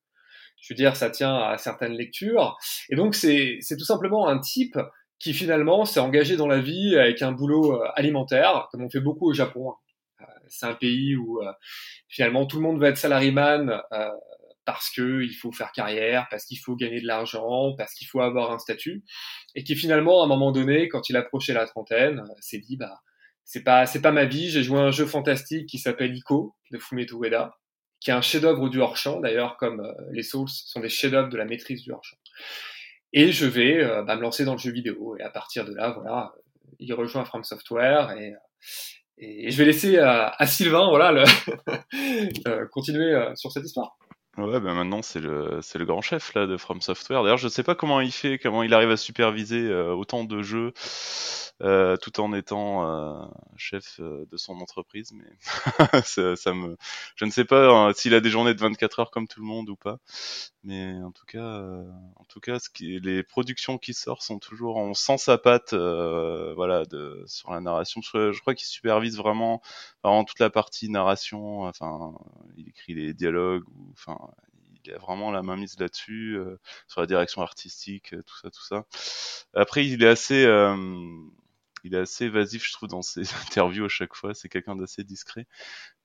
Je veux dire, ça tient à certaines lectures. Et donc, c'est tout simplement un type qui finalement s'est engagé dans la vie avec un boulot euh, alimentaire, comme on fait beaucoup au Japon. Euh, c'est un pays où euh, finalement tout le monde veut être salariman parce que il faut faire carrière, parce qu'il faut gagner de l'argent, parce qu'il faut avoir un statut, et qui finalement à un moment donné, quand il approchait la trentaine, s'est dit bah c'est pas c'est pas ma vie. J'ai joué à un jeu fantastique qui s'appelle Ico de Fumeto Ueda, qui est un chef-d'œuvre du hors-champ d'ailleurs, comme les Souls sont des chefs-d'œuvre de la maîtrise du hors-champ et je vais euh, bah, me lancer dans le jeu vidéo. Et à partir de là, voilà, il rejoint From Software et, et je vais laisser à, à Sylvain, voilà, le euh, continuer euh, sur cette histoire. Ouais, ben maintenant c'est le c'est le grand chef là de From Software. D'ailleurs, je sais pas comment il fait, comment il arrive à superviser autant de jeux euh, tout en étant euh, chef euh, de son entreprise. Mais ça, ça, me, je ne sais pas hein, s'il a des journées de 24 heures comme tout le monde ou pas. Mais en tout cas, en tout cas, ce qui, les productions qui sortent sont toujours, on sent sa patte, voilà, de, sur la narration. Je, crois qu'il supervise vraiment, vraiment toute la partie narration. Enfin, il écrit les dialogues enfin, il a vraiment la main mise là-dessus, euh, sur la direction artistique, tout ça, tout ça. Après, il est assez, euh, il est assez évasif, je trouve, dans ses interviews à chaque fois. C'est quelqu'un d'assez discret.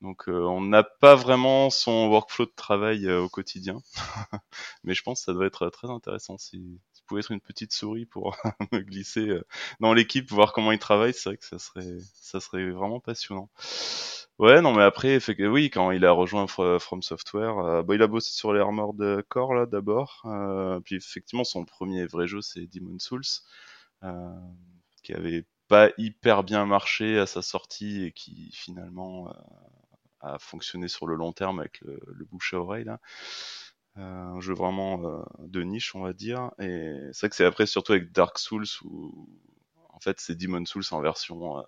Donc, euh, on n'a pas vraiment son workflow de travail euh, au quotidien. Mais je pense que ça doit être très intéressant. Si, si pouvait être une petite souris pour me glisser euh, dans l'équipe, voir comment il travaille, c'est vrai que ça serait, ça serait vraiment passionnant. Ouais, non, mais après, fait oui, quand il a rejoint From Software, euh, bah, il a bossé sur les Armored Core là d'abord. Euh, puis effectivement, son premier vrai jeu, c'est Demon Souls, euh, qui avait pas hyper bien marché à sa sortie et qui finalement euh, a fonctionné sur le long terme avec le, le bouche à oreille là. Euh, un jeu vraiment euh, de niche on va dire et c'est vrai que c'est après surtout avec Dark Souls où en fait c'est Demon Souls en version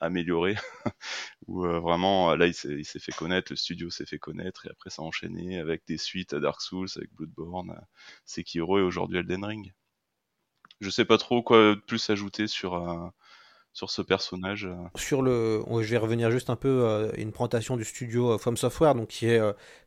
améliorée où vraiment là il s'est fait connaître, le studio s'est fait connaître et après ça a enchaîné avec des suites à Dark Souls, avec Bloodborne, Sekiro et aujourd'hui Elden Ring. Je sais pas trop quoi plus ajouter sur sur ce personnage euh. Sur le, je vais revenir juste un peu euh, une présentation du studio euh, From Software, donc qui est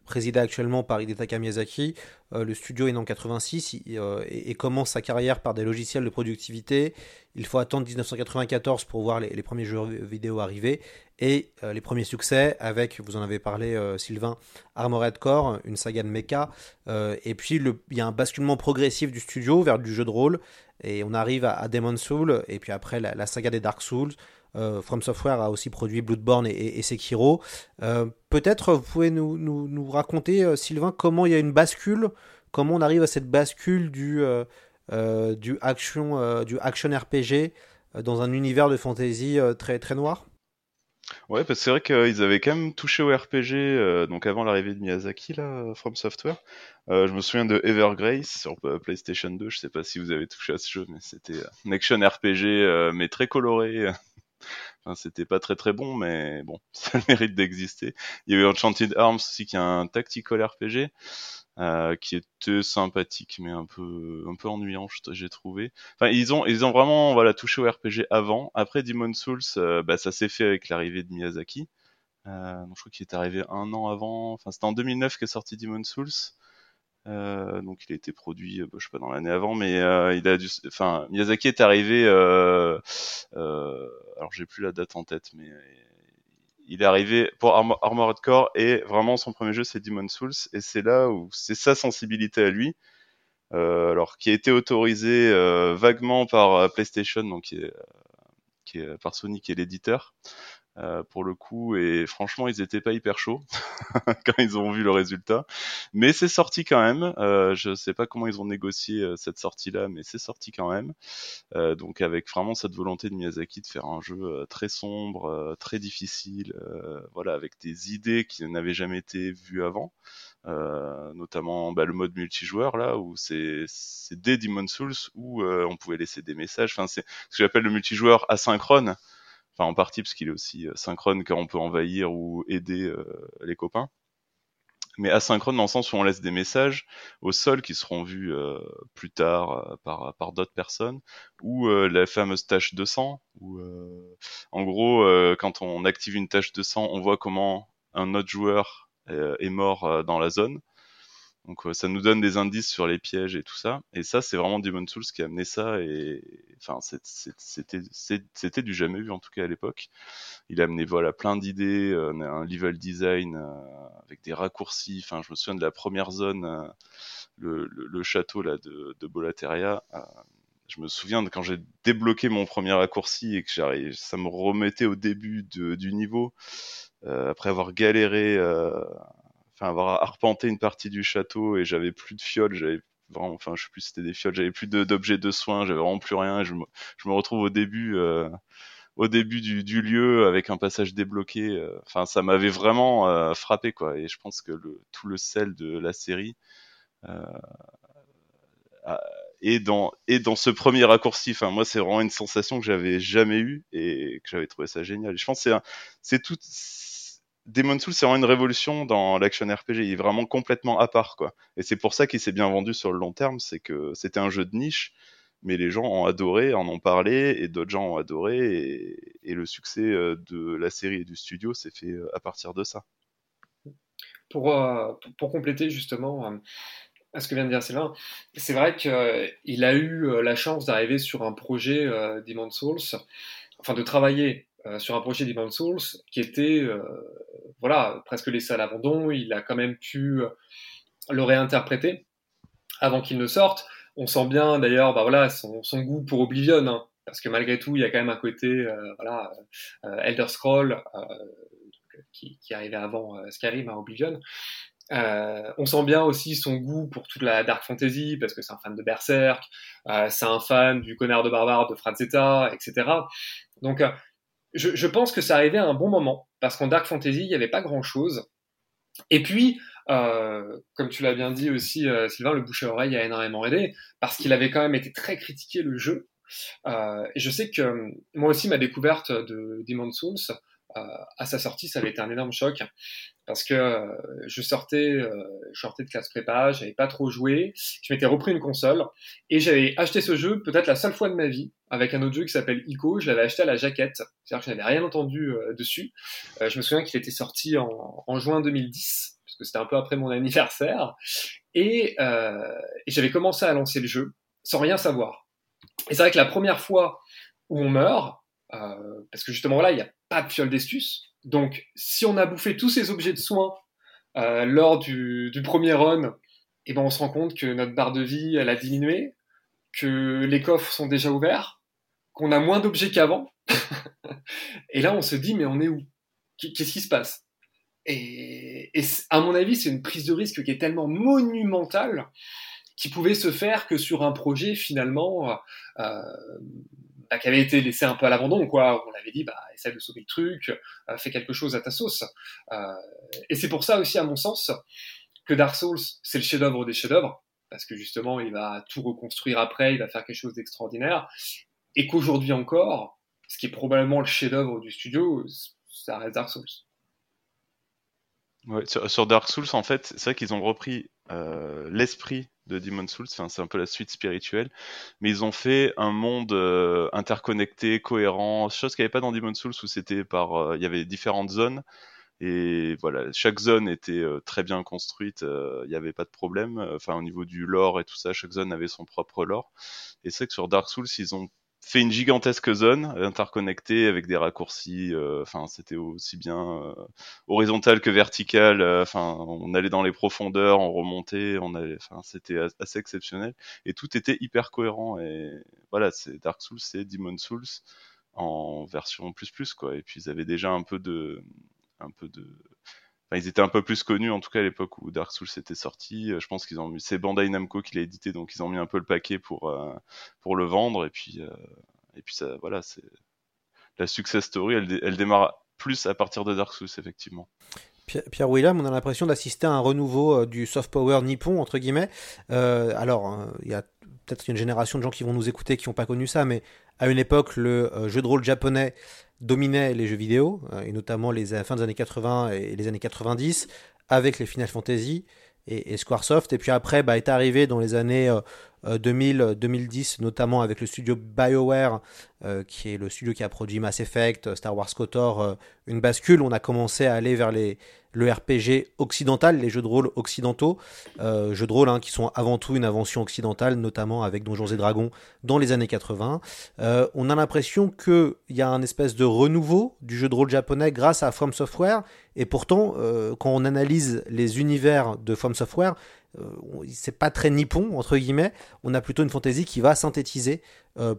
présidé actuellement par Hidetaka Miyazaki. le studio est né en 86 et, commence sa carrière par des logiciels de productivité. Il faut attendre 1994 pour voir les, premiers jeux vidéo arriver et les premiers succès avec, vous en avez parlé Sylvain, Armored Core, une saga de mecha. et puis il y a un basculement progressif du studio vers du jeu de rôle et on arrive à, Demon's Soul, et puis après la, saga des Dark Souls. Euh, From Software a aussi produit Bloodborne et, Sekiro. Euh, peut-être vous pouvez nous, raconter, euh, Sylvain, comment il y a une bascule, comment on arrive à cette bascule du, du, action, du action RPG dans un univers de fantasy très, très noir Ouais, parce que c'est vrai qu'ils avaient quand même touché au RPG, euh, donc avant l'arrivée de Miyazaki, là, From Software. Euh, je me souviens de Evergrace sur euh, PlayStation 2, je sais pas si vous avez touché à ce jeu, mais c'était un action RPG, mais très coloré. enfin, c'était pas très très bon, mais bon, ça mérite d'exister. Il y a eu Enchanted Arms aussi, qui est un tactical RPG. Euh, qui était sympathique mais un peu un peu ennuyant j'ai trouvé. Enfin ils ont ils ont vraiment voilà touché au RPG avant. Après Demon Souls euh, bah, ça s'est fait avec l'arrivée de Miyazaki. Euh, donc je crois qu'il est arrivé un an avant. Enfin c'était en 2009 qu'est sorti Demon Souls. Euh, donc il a été produit, bah, je sais pas dans l'année avant, mais il a dû, enfin Miyazaki est arrivé, alors j'ai plus la date en tête, mais il est arrivé pour Armored Core et vraiment son premier jeu c'est Demon Souls et c'est là où c'est sa sensibilité à lui, euh, alors qui a été autorisé euh, vaguement par euh, PlayStation donc qui est, qui est par Sony qui est l'éditeur. Euh, pour le coup et franchement ils étaient pas hyper chauds quand ils ont vu le résultat. Mais c'est sorti quand même. Euh, je sais pas comment ils ont négocié euh, cette sortie là mais c'est sorti quand même. Euh, donc avec vraiment cette volonté de Miyazaki de faire un jeu très sombre très difficile voilà avec des idées qui n'avaient jamais été vues avant. Notamment bah, le mode multijoueur là où c'est c'est des Demon Souls où on pouvait laisser des messages. Enfin c'est ce que j'appelle le multijoueur asynchrone Enfin, en partie parce qu'il est aussi synchrone car on peut envahir ou aider les copains mais asynchrone dans le sens où on laisse des messages au sol qui seront vus euh, plus tard euh, par, d'autres personnes, ou euh, la fameuse tâche de sang, où en gros, quand on active une tâche de sang, on voit comment un autre joueur est mort dans la zone. Donc ça nous donne des indices sur les pièges et tout ça. Et ça, c'est vraiment Demon Souls qui a amené ça. Et enfin, c'était du jamais vu en tout cas à l'époque. Il a amené voilà plein d'idées, un level design avec des raccourcis. Enfin, je me souviens de la première zone, euh, le, le, château là de, de Bolateria. Euh, je me souviens de quand j'ai débloqué mon premier raccourci et que ça me remettait au début de, du niveau euh, après avoir galéré, enfin avoir arpenté une partie du château et j'avais plus de fioles, j'avais vraiment, enfin je sais plus c'était des fioles, j'avais plus d'objets de, soins, j'avais vraiment plus rien. Et je me, je me retrouve au début au début du, du, lieu avec un passage débloqué. Euh, enfin, ça m'avait vraiment euh, frappé quoi. Et je pense que le, tout le sel de la série euh, est dans est dans ce premier raccourci. Enfin, moi, c'est vraiment une sensation que j'avais jamais eue et que j'avais trouvé ça génial. Et je pense c'est c'est tout. Demon Souls, c'est vraiment une révolution dans l'action RPG. Il est vraiment complètement à part, quoi. Et c'est pour ça qu'il s'est bien vendu sur le long terme. C'est que c'était un jeu de niche mais les gens ont adoré, en ont parlé, et d'autres gens ont adoré, et, le succès euh, de la série et du studio s'est fait euh, à partir de ça. Pour, euh, pour compléter justement à ce que vient de dire Sylvain, c'est vrai qu'il a eu la chance d'arriver sur un projet Demon's Souls, enfin de travailler sur un projet Demon's Souls qui était voilà, presque laissé à l'abandon, il a quand même pu le réinterpréter avant qu'il ne sorte. On sent bien d'ailleurs bah voilà son, goût pour Oblivion hein, parce que malgré tout il y a quand même un côté euh, voilà euh, Elder Scroll euh, qui, qui, arrivait avant Skyrim à Oblivion. On sent bien aussi son goût pour toute la dark fantasy parce que c'est un fan de Berserk c'est un fan du connard de barbare de Frazetta etc donc je, pense que ça arrivait à un bon moment parce qu'en dark fantasy il n'y avait pas grand chose et puis euh, comme tu l'as bien dit aussi, euh, Sylvain, le bouche à oreille a énormément aidé parce qu'il avait quand même été très critiqué le jeu. Euh, et je sais que moi aussi, ma découverte de Demon's Souls à sa sortie, ça avait été un énorme choc parce que je sortais, je sortais de classe prépa, j'avais pas trop joué, je m'étais repris une console et j'avais acheté ce jeu peut-être la seule fois de ma vie avec un autre jeu qui s'appelle Ico. Je l'avais acheté à la jaquette, c'est-à-dire que je n'avais rien entendu dessus. je me souviens qu'il était sorti en, en juin 2010 parce que c'était un peu après mon anniversaire. Et, euh, et j'avais commencé à lancer le jeu sans rien savoir. Et c'est vrai que la première fois où on meurt, euh, parce que justement là, il n'y a pas de fiole d'estus, donc si on a bouffé tous ces objets de soins euh, lors du, premier run, eh ben on se rend compte que notre barre de vie, elle a diminué, que les coffres sont déjà ouverts, qu'on a moins d'objets qu'avant. et là, on se dit, mais on est où? Qu'est-ce qui se passe? Et, à mon avis, c'est une prise de risque qui est tellement monumentale qui pouvait se faire que sur un projet finalement euh, bah, qui avait été laissé un peu à l'abandon. Quoi. On avait dit, bah, essaie de sauver le truc, euh, fais quelque chose à ta sauce. Euh, et c'est pour ça aussi, à mon sens, que Dark Souls, c'est le chef-d'œuvre des chefs-d'œuvre, parce que justement, il va tout reconstruire après, il va faire quelque chose d'extraordinaire, et qu'aujourd'hui encore, ce qui est probablement le chef-d'œuvre du studio, ça reste Dark Souls. Ouais, sur, Dark Souls, en fait, c'est vrai qu'ils ont repris euh, l'esprit de Demon Souls, enfin, c'est un peu la suite spirituelle, mais ils ont fait un monde euh, interconnecté, cohérent, chose qu'il n'y avait pas dans Demon Souls où c'était par, euh, il y avait différentes zones et voilà, chaque zone était euh, très bien construite, il n'y avait pas de problème, enfin au niveau du lore et tout ça, chaque zone avait son propre lore. Et c'est que sur Dark Souls, ils ont fait une gigantesque zone interconnectée avec des raccourcis. Euh, enfin, c'était aussi bien euh, horizontal que vertical. Euh, enfin, on allait dans les profondeurs, on remontait, on allait. Enfin, c'était assez exceptionnel et tout était hyper cohérent. Et voilà, c'est Dark Souls, c'est Demon Souls en version plus plus quoi. Et puis ils avaient déjà un peu de, un peu de ils étaient un peu plus connus, en tout cas à l'époque où Dark Souls était sorti. Euh, je pense qu'ils ont mis, c'est Bandai Namco qui l'a édité, donc ils ont mis un peu le paquet pour euh, pour le vendre. Et puis euh, et puis ça, voilà, c'est la success story. Elle, elle démarre plus à partir de Dark Souls effectivement. Pierre William, on a l'impression d'assister à un renouveau du soft power nippon entre guillemets. alors, il y a peut-être une génération de gens qui vont nous écouter qui n'ont pas connu ça, mais à une époque, le jeu de rôle japonais dominait les jeux vidéo, et notamment les fins des années 80 et les années 90, avec les Final Fantasy et, Squaresoft. Et puis après, bah, est arrivé dans les années 2000, 2010, notamment avec le studio BioWare, qui est le studio qui a produit Mass Effect, Star Wars KOTOR, une bascule. On a commencé à aller vers les, le RPG occidental, les jeux de rôle occidentaux, euh, jeux de rôle hein, qui sont avant tout une invention occidentale, notamment avec Donjons et Dragons dans les années 80. Euh, on a l'impression qu'il y a un espèce de renouveau du jeu de rôle japonais grâce à From Software, et pourtant, euh, quand on analyse les univers de From Software, c'est pas très nippon entre guillemets. On a plutôt une fantaisie qui va synthétiser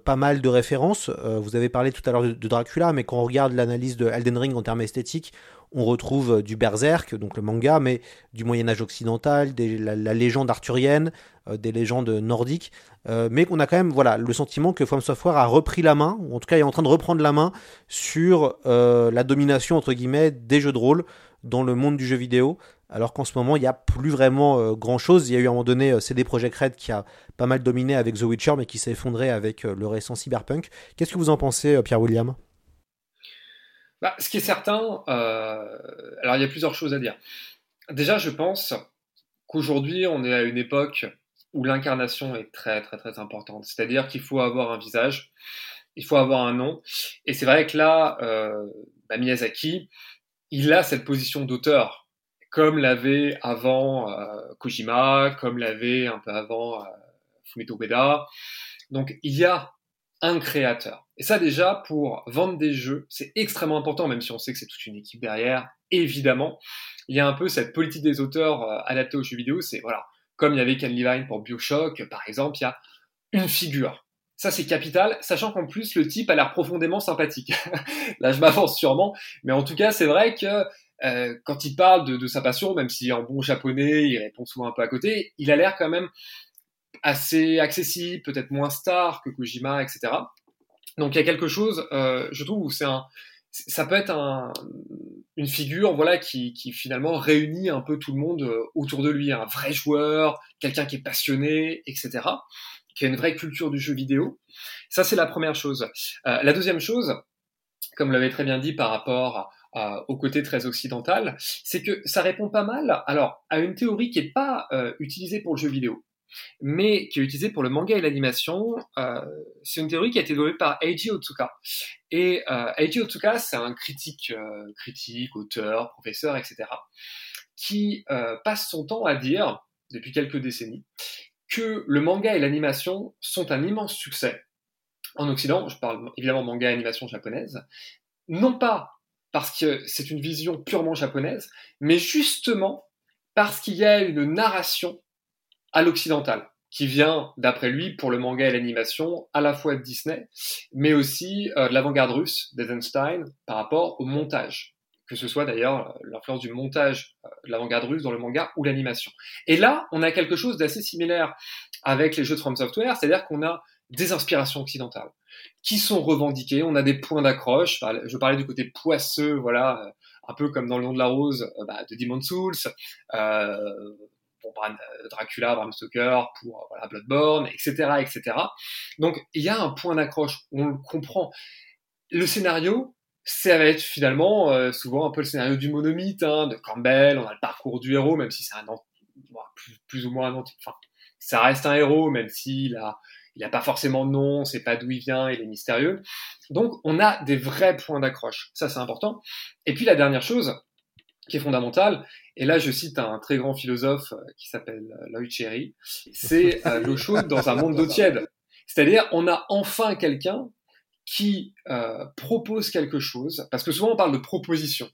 pas mal de références. vous avez parlé tout à l'heure de, Dracula, mais quand on regarde l'analyse de Elden Ring en termes esthétiques, on retrouve euh, du Berserk, donc le manga, mais du Moyen Âge occidental, la, légende arthurienne, euh, des légendes nordiques, euh, mais qu'on a quand même voilà, le sentiment que From Software a repris la main, ou en tout cas est en train de reprendre la main sur la domination entre guillemets des jeux de rôle dans le monde du jeu vidéo, alors qu'en ce moment il n'y a plus vraiment grand chose. Il y a eu à un moment donné CD Projekt Red qui a pas mal dominé avec The Witcher, mais qui s'est effondré avec le récent Cyberpunk. Qu'est-ce que vous en pensez, Pierre William? Bah, ce qui est certain, euh, alors il y a plusieurs choses à dire. Déjà, je pense qu'aujourd'hui, on est à une époque où l'incarnation est très très très importante. C'est-à-dire qu'il faut avoir un visage, il faut avoir un nom. Et c'est vrai que là, euh, bah, Miyazaki, il a cette position d'auteur, comme l'avait avant euh, Kojima, comme l'avait un peu avant euh, Fumito Ueda. Donc il y a un créateur. Et ça déjà, pour vendre des jeux, c'est extrêmement important, même si on sait que c'est toute une équipe derrière, évidemment. Il y a un peu cette politique des auteurs euh, adaptée aux jeux vidéo, c'est voilà, comme il y avait Ken Levine pour Bioshock, par exemple, il y a une figure. Ça, c'est capital, sachant qu'en plus, le type a l'air profondément sympathique. Là, je m'avance sûrement, mais en tout cas, c'est vrai que euh, quand il parle de, sa passion, même si en bon japonais, il répond souvent un peu à côté, il a l'air quand même assez accessible, peut-être moins star que Kojima, etc. Donc il y a quelque chose, euh, je trouve, où c'est un, ça peut être un, une figure, voilà, qui, qui, finalement réunit un peu tout le monde euh, autour de lui, un vrai joueur, quelqu'un qui est passionné, etc. Qui a une vraie culture du jeu vidéo. Ça c'est la première chose. Euh, la deuxième chose, comme l'avait très bien dit par rapport à, au côté très occidental, c'est que ça répond pas mal, alors, à une théorie qui n'est pas euh, utilisée pour le jeu vidéo mais qui est utilisé pour le manga et l'animation. Euh, c'est une théorie qui a été développée par Eiji Otsuka. Et euh, Eiji Otsuka, c'est un critique, euh, critique, auteur, professeur, etc., qui euh, passe son temps à dire, depuis quelques décennies, que le manga et l'animation sont un immense succès en Occident. Je parle évidemment manga et animation japonaise, non pas parce que c'est une vision purement japonaise, mais justement parce qu'il y a une narration à l'occidental, qui vient, d'après lui, pour le manga et l'animation, à la fois de Disney, mais aussi euh, de l'avant-garde russe d'Eisenstein par rapport au montage. Que ce soit d'ailleurs euh, l'influence du montage euh, de l'avant-garde russe dans le manga ou l'animation. Et là, on a quelque chose d'assez similaire avec les jeux de From Software, c'est-à-dire qu'on a des inspirations occidentales qui sont revendiquées, on a des points d'accroche. Je parlais du côté poisseux, voilà, un peu comme dans Le nom de la rose bah, de Demon Souls, euh, pour euh, Dracula, Bram Stoker, pour euh, Bloodborne, etc., etc. Donc il y a un point d'accroche, on le comprend. Le scénario, ça va être finalement euh, souvent un peu le scénario du monomythe hein, de Campbell. On a le parcours du héros, même si c'est un plus, plus, ou moins un enfin, ça reste un héros, même s'il a il n'a pas forcément de nom, c'est pas d'où il vient, il est mystérieux. Donc on a des vrais points d'accroche, ça c'est important. Et puis la dernière chose, qui est fondamentale. Et là, je cite un très grand philosophe euh, qui s'appelle euh, Lloyd Cherry. C'est euh, l'eau chaude dans un monde d'eau tiède. C'est-à-dire, on a enfin quelqu'un qui euh, propose quelque chose, parce que souvent on parle de proposition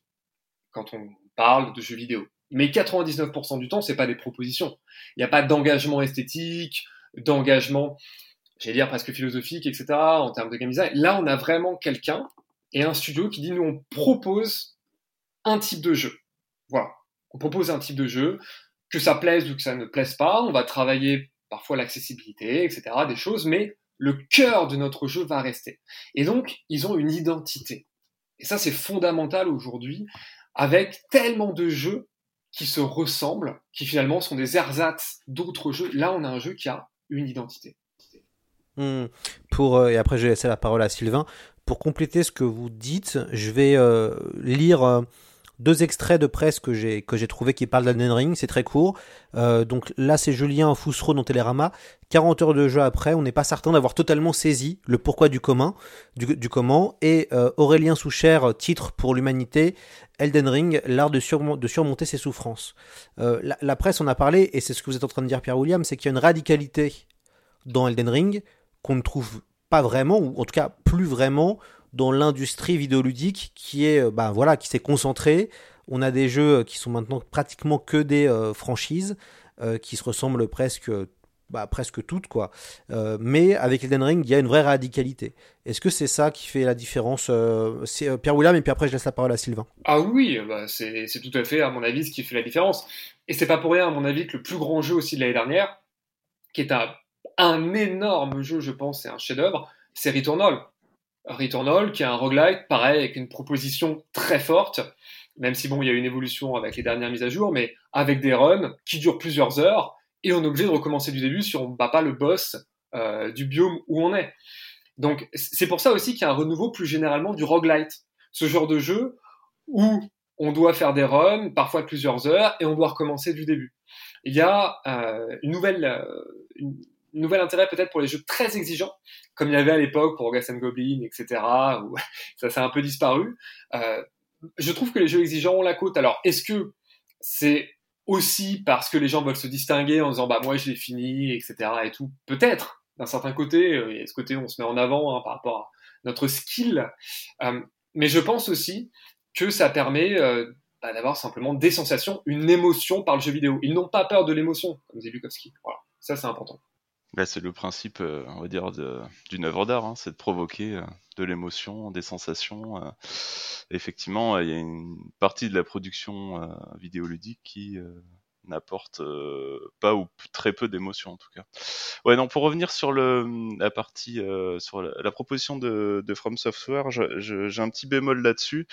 quand on parle de jeux vidéo. Mais 99% du temps, c'est pas des propositions. Il n'y a pas d'engagement esthétique, d'engagement, j'allais dire presque philosophique, etc. en termes de game. Là, on a vraiment quelqu'un et un studio qui dit nous on propose un type de jeu. Voilà. On propose un type de jeu, que ça plaise ou que ça ne plaise pas, on va travailler parfois l'accessibilité, etc., des choses, mais le cœur de notre jeu va rester. Et donc, ils ont une identité. Et ça, c'est fondamental aujourd'hui, avec tellement de jeux qui se ressemblent, qui finalement sont des ersatz d'autres jeux. Là, on a un jeu qui a une identité. Hmm. Pour, euh, et après, je vais laisser la parole à Sylvain. pour compléter ce que vous dites, je vais euh, lire euh, deux extraits de presse que j'ai que j'ai trouvé qui parlent d'Elden Ring. C'est très court. Euh, donc là, c'est Julien Foussereau dans Télérama. 40 heures de jeu après, on n'est pas certain d'avoir totalement saisi le pourquoi du commun, du, comment. Et Aurélien Souchère, titre pour l'humanité, Elden Ring, l'art de, surmonter ses souffrances. La, la, presse en a parlé, et c'est ce que vous êtes en train de dire, Pierre William, c'est qu'il y a une radicalité dans Elden Ring qu'on ne trouve pas vraiment, ou en tout cas plus vraiment, dans l'industrie vidéoludique qui est, bah voilà, qui s'est concentrée. On a des jeux qui sont maintenant pratiquement que des euh, franchises euh, qui se ressemblent presque, bah, presque toutes quoi. Euh, mais avec Elden Ring, il y a une vraie radicalité. Est-ce que c'est ça qui fait la différence C'est Pierre William et puis après je laisse la parole à Sylvain. Ah oui, bah c'est tout à fait à mon avis ce qui fait la différence. Et c'est pas pour rien à mon avis que le plus grand jeu aussi de l'année dernière, qui est un un énorme jeu, je pense, c'est un chef-d'œuvre, c'est Returnal. Returnal, qui est un roguelite, pareil, avec une proposition très forte, même si bon, il y a une évolution avec les dernières mises à jour, mais avec des runs qui durent plusieurs heures, et on est obligé de recommencer du début si on ne bat pas le boss euh, du biome où on est. Donc c'est pour ça aussi qu'il y a un renouveau plus généralement du roguelite. Ce genre de jeu où on doit faire des runs, parfois plusieurs heures, et on doit recommencer du début. Il y a euh, une nouvelle, euh, une, nouvel intérêt peut-être pour les jeux très exigeants, comme il y avait à l'époque pour Gas Goblin, etc., ça s'est un peu disparu. Euh, je trouve que les jeux exigeants ont la côte. Alors, est-ce que c'est aussi parce que les gens veulent se distinguer en disant bah moi je l'ai fini, etc. et tout? Peut-être, d'un certain côté, euh, et ce côté on se met en avant hein, par rapport à notre skill. Euh, mais je pense aussi que ça permet euh, bah, d'avoir simplement des sensations, une émotion par le jeu vidéo. Ils n'ont pas peur de l'émotion, comme disait Bukowski. Voilà, ça c'est important. Là, c'est le principe, euh, on va dire, d'une œuvre d'art, hein, c'est de provoquer euh, de l'émotion, des sensations. Euh. Effectivement, il y a une partie de la production vidéoludique qui n'apporte pas ou très peu d'émotion en tout cas. Ouais, non, pour revenir sur le, la partie, sur la, proposition de, de From Software, j'ai un petit bémol là-dessus.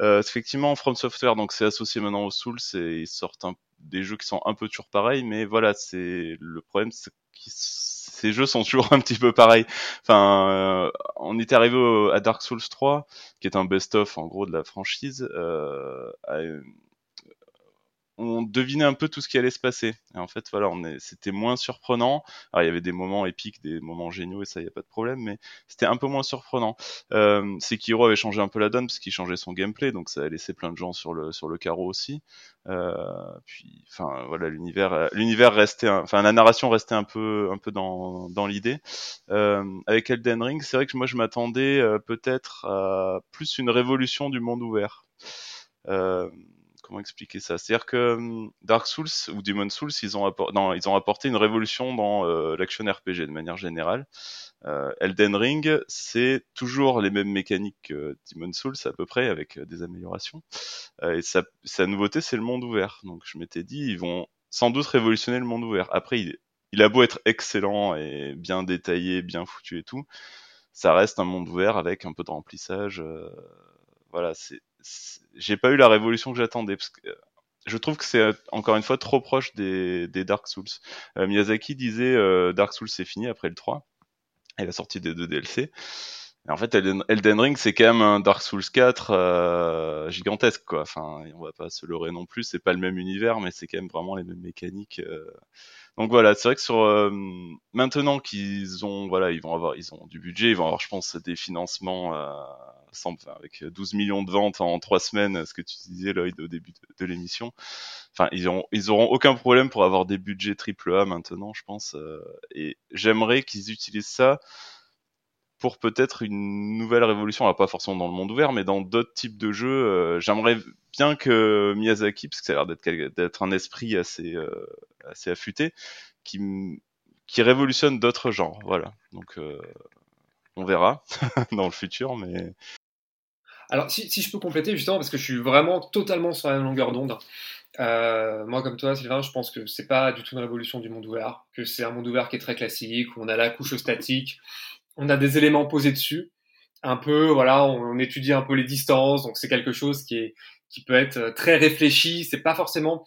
effectivement, From Software, donc c'est associé maintenant au Souls ils sortent des jeux qui sont un peu toujours pareils, mais voilà, c'est le problème, c'est ces jeux sont toujours un petit peu pareils. Enfin, euh, on était arrivé à Dark Souls 3, qui est un best-of en gros de la franchise, euh, on devinait un peu tout ce qui allait se passer. Et en fait, voilà, on est, c'était moins surprenant. Alors, il y avait des moments épiques, des moments géniaux, et ça, il n'y a pas de problème, mais c'était un peu moins surprenant. Euh, Sekiro avait changé un peu la donne parce qu'il changeait son gameplay, donc ça a laissé plein de gens sur le sur le carreau aussi. Euh, puis, enfin, voilà, l'univers, l'univers restait, enfin, la narration restait un peu un peu dans dans l'idée. Euh, avec Elden Ring, c'est vrai que moi, je m'attendais euh, peut-être à plus une révolution du monde ouvert. Euh, comment expliquer ça? C'est-à-dire que hum, Dark Souls ou Demon Souls, ils ont, apporté une révolution dans euh, l'action RPG de manière générale. Euh, Elden Ring, c'est toujours les mêmes mécaniques que Demon Souls à peu près, avec euh, des améliorations. et sa, nouveauté, c'est le monde ouvert. Donc je m'étais dit, ils vont sans doute révolutionner le monde ouvert. Après, il, il a beau être excellent et bien détaillé, bien foutu et tout, ça reste un monde ouvert avec un peu de remplissage. voilà, c'est j'ai pas eu la révolution que j'attendais parce que je trouve que c'est encore une fois trop proche des, des Dark Souls. Euh, Miyazaki disait euh, Dark Souls c'est fini après le 3 et la sortie des deux DLC. Et en fait, Elden, Ring c'est quand même un Dark Souls 4 euh, gigantesque quoi. Enfin, on va pas se leurrer non plus, c'est pas le même univers, mais c'est quand même vraiment les mêmes mécaniques. Euh. Donc voilà, c'est vrai que sur euh, maintenant qu'ils ont voilà, ils vont avoir ils ont du budget, ils vont avoir je pense des financements avec 12 millions de ventes en 3 semaines, ce que tu disais Lloyd au début de, l'émission. Enfin, ils auront, ils auront aucun problème pour avoir des budgets triple A maintenant, je pense. Euh, et j'aimerais qu'ils utilisent ça pour peut-être une nouvelle révolution, alors pas forcément dans le monde ouvert, mais dans d'autres types de jeux. Euh, j'aimerais bien que Miyazaki, parce que ça a l'air d'être un esprit assez euh, assez affûté, qui qui révolutionne d'autres genres. Voilà. Donc on verra dans le futur, mais alors, si, je peux compléter, justement, parce que je suis vraiment totalement sur la même longueur d'onde. Euh, moi, comme toi, Sylvain, je pense que c'est pas du tout une révolution du monde ouvert, que c'est un monde ouvert qui est très classique, où on a la couche statique, on a des éléments posés dessus, un peu, voilà, on, étudie un peu les distances, donc c'est quelque chose qui est qui peut être très réfléchi. C'est pas forcément.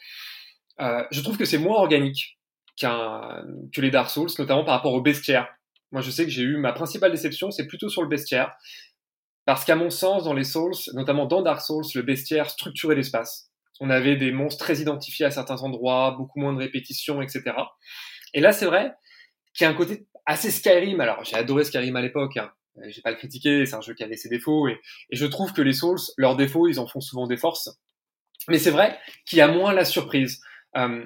Euh, je trouve que c'est moins organique que les Dark Souls, notamment par rapport au bestiaire. Moi, je sais que j'ai eu ma principale déception, c'est plutôt sur le bestiaire Parce qu'à mon sens, dans les Souls, notamment dans Dark Souls, le bestiaire structurait l'espace. On avait des monstres très identifiés à certains endroits, beaucoup moins de répétitions, etc. Et là, c'est vrai qu'il y a un côté assez Skyrim. Alors, j'ai adoré Skyrim à l'époque. Hein. J'ai pas le critiqué, c'est un jeu qui avait ses défauts. Et, et je trouve que les Souls, leurs défauts, ils en font souvent des forces. Mais c'est vrai qu'il y a moins la surprise. Euh,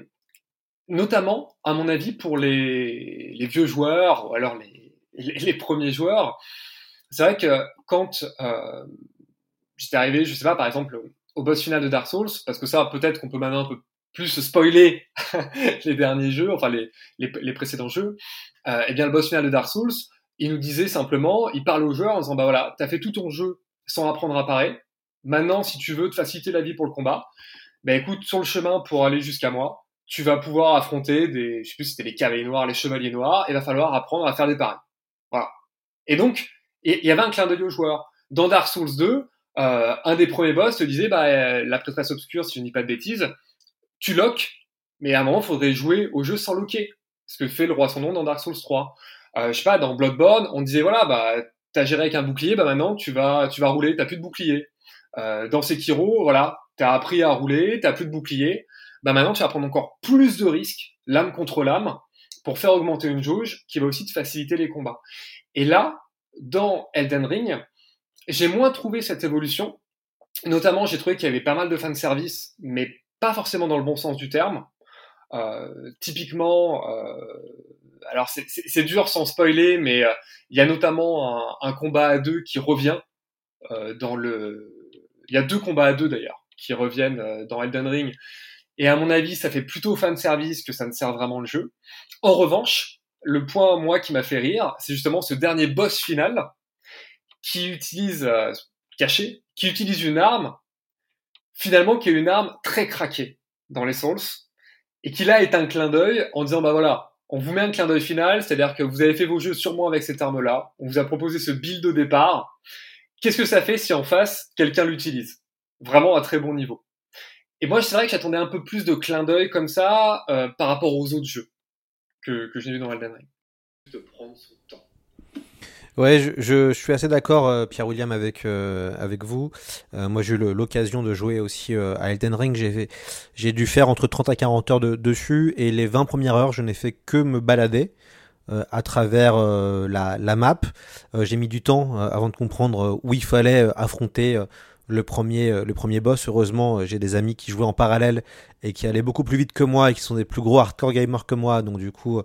notamment, à mon avis, pour les, les vieux joueurs, ou alors les, les, premiers joueurs, c'est vrai que quand euh, j'étais arrivé, je sais pas, par exemple, au boss final de Dark Souls, parce que ça, peut-être qu'on peut maintenant un peu plus spoiler les derniers jeux, enfin les, les, les précédents jeux, euh, eh bien le boss final de Dark Souls, il nous disait simplement, il parle aux joueurs en disant, bah voilà, t'as fait tout ton jeu sans apprendre à parer, maintenant, si tu veux te faciliter la vie pour le combat, bah écoute, sur le chemin pour aller jusqu'à moi, tu vas pouvoir affronter des, je sais plus si c'était les cavaliers noirs, les chevaliers noirs, et va falloir apprendre à faire des paris. Voilà. Et donc, il y avait un clin d'œil aux joueurs. Dans Dark Souls 2, euh, un des premiers boss te disait, bah, euh, la prêtresse obscure, si je ne dis pas de bêtises, tu loques, mais à un moment, il faudrait jouer au jeu sans loquer. Ce que fait le roi son nom dans Dark Souls 3. Euh, je sais pas, dans Bloodborne, on disait, voilà, bah, t'as géré avec un bouclier, bah maintenant, tu vas, tu vas rouler, t'as plus de bouclier. Euh, dans Sekiro, voilà, t'as appris à rouler, t'as plus de bouclier. Bah maintenant, tu vas prendre encore plus de risques, l'âme contre l'âme, pour faire augmenter une jauge qui va aussi te faciliter les combats. Et là, dans Elden Ring, j'ai moins trouvé cette évolution. Notamment, j'ai trouvé qu'il y avait pas mal de service, mais pas forcément dans le bon sens du terme. Euh, typiquement, euh, alors c'est dur sans spoiler, mais euh, il y a notamment un, combat à deux qui revient dans le. Il y a deux combats à deux d'ailleurs qui reviennent dans Elden Ring. Et à mon avis, ça fait plutôt fan service que ça ne sert vraiment le jeu. En revanche, le point moi qui m'a fait rire, c'est justement ce dernier boss final qui utilise euh, caché, qui utilise une arme finalement qui est une arme très craquée dans les Souls et qui là est un clin d'œil en disant bah voilà, on vous met un clin d'œil final, c'est-à-dire que vous avez fait vos jeux sûrement avec cette arme-là, on vous a proposé ce build au départ. Qu'est-ce que ça fait si en face quelqu'un l'utilise? Vraiment à très bon niveau. Et moi, c'est vrai que j'attendais un peu plus de clin d'œil comme ça euh, par rapport aux autres jeux que, que j'ai vu dans Elden Ring. De prendre son temps. Ouais, je, je, suis assez d'accord, euh, Pierre-William, avec, euh, avec vous. Euh, moi, j'ai eu l'occasion de jouer aussi euh, à Elden Ring. J'ai, j'ai dû faire entre 30 à 40 heures de, dessus, et les 20 premières heures, je n'ai fait que me balader. à travers la, la, map, j'ai mis du temps avant de comprendre où il fallait affronter le premier, euh, le premier boss. Heureusement, euh, j'ai des amis qui jouaient en parallèle et qui allaient beaucoup plus vite que moi et qui sont des plus gros hardcore gamers que moi. Donc du coup, euh,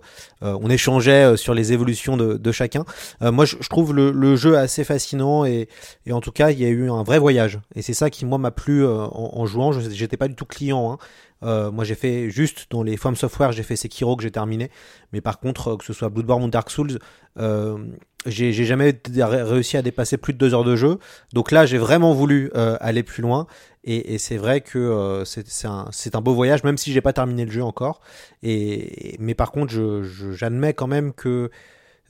on échangeait sur les évolutions de, de chacun. moi, je, trouve le, le, jeu assez fascinant et, et, en tout cas, il y a eu un vrai voyage. Et c'est ça qui moi m'a plu en, en, jouant. J'étais pas du tout client. Hein. Euh, moi, j'ai fait juste dans les From Software, j'ai fait Sekiro que j'ai terminé. Mais par contre, que ce soit Bloodborne ou Dark Souls, euh, j'ai jamais réussi à dépasser plus de deux heures de jeu. Donc là, j'ai vraiment voulu euh, aller plus loin. Et, c'est vrai que euh, c'est un, beau voyage, même si j'ai pas terminé le jeu encore. Et, mais par contre, j'admets je, quand même que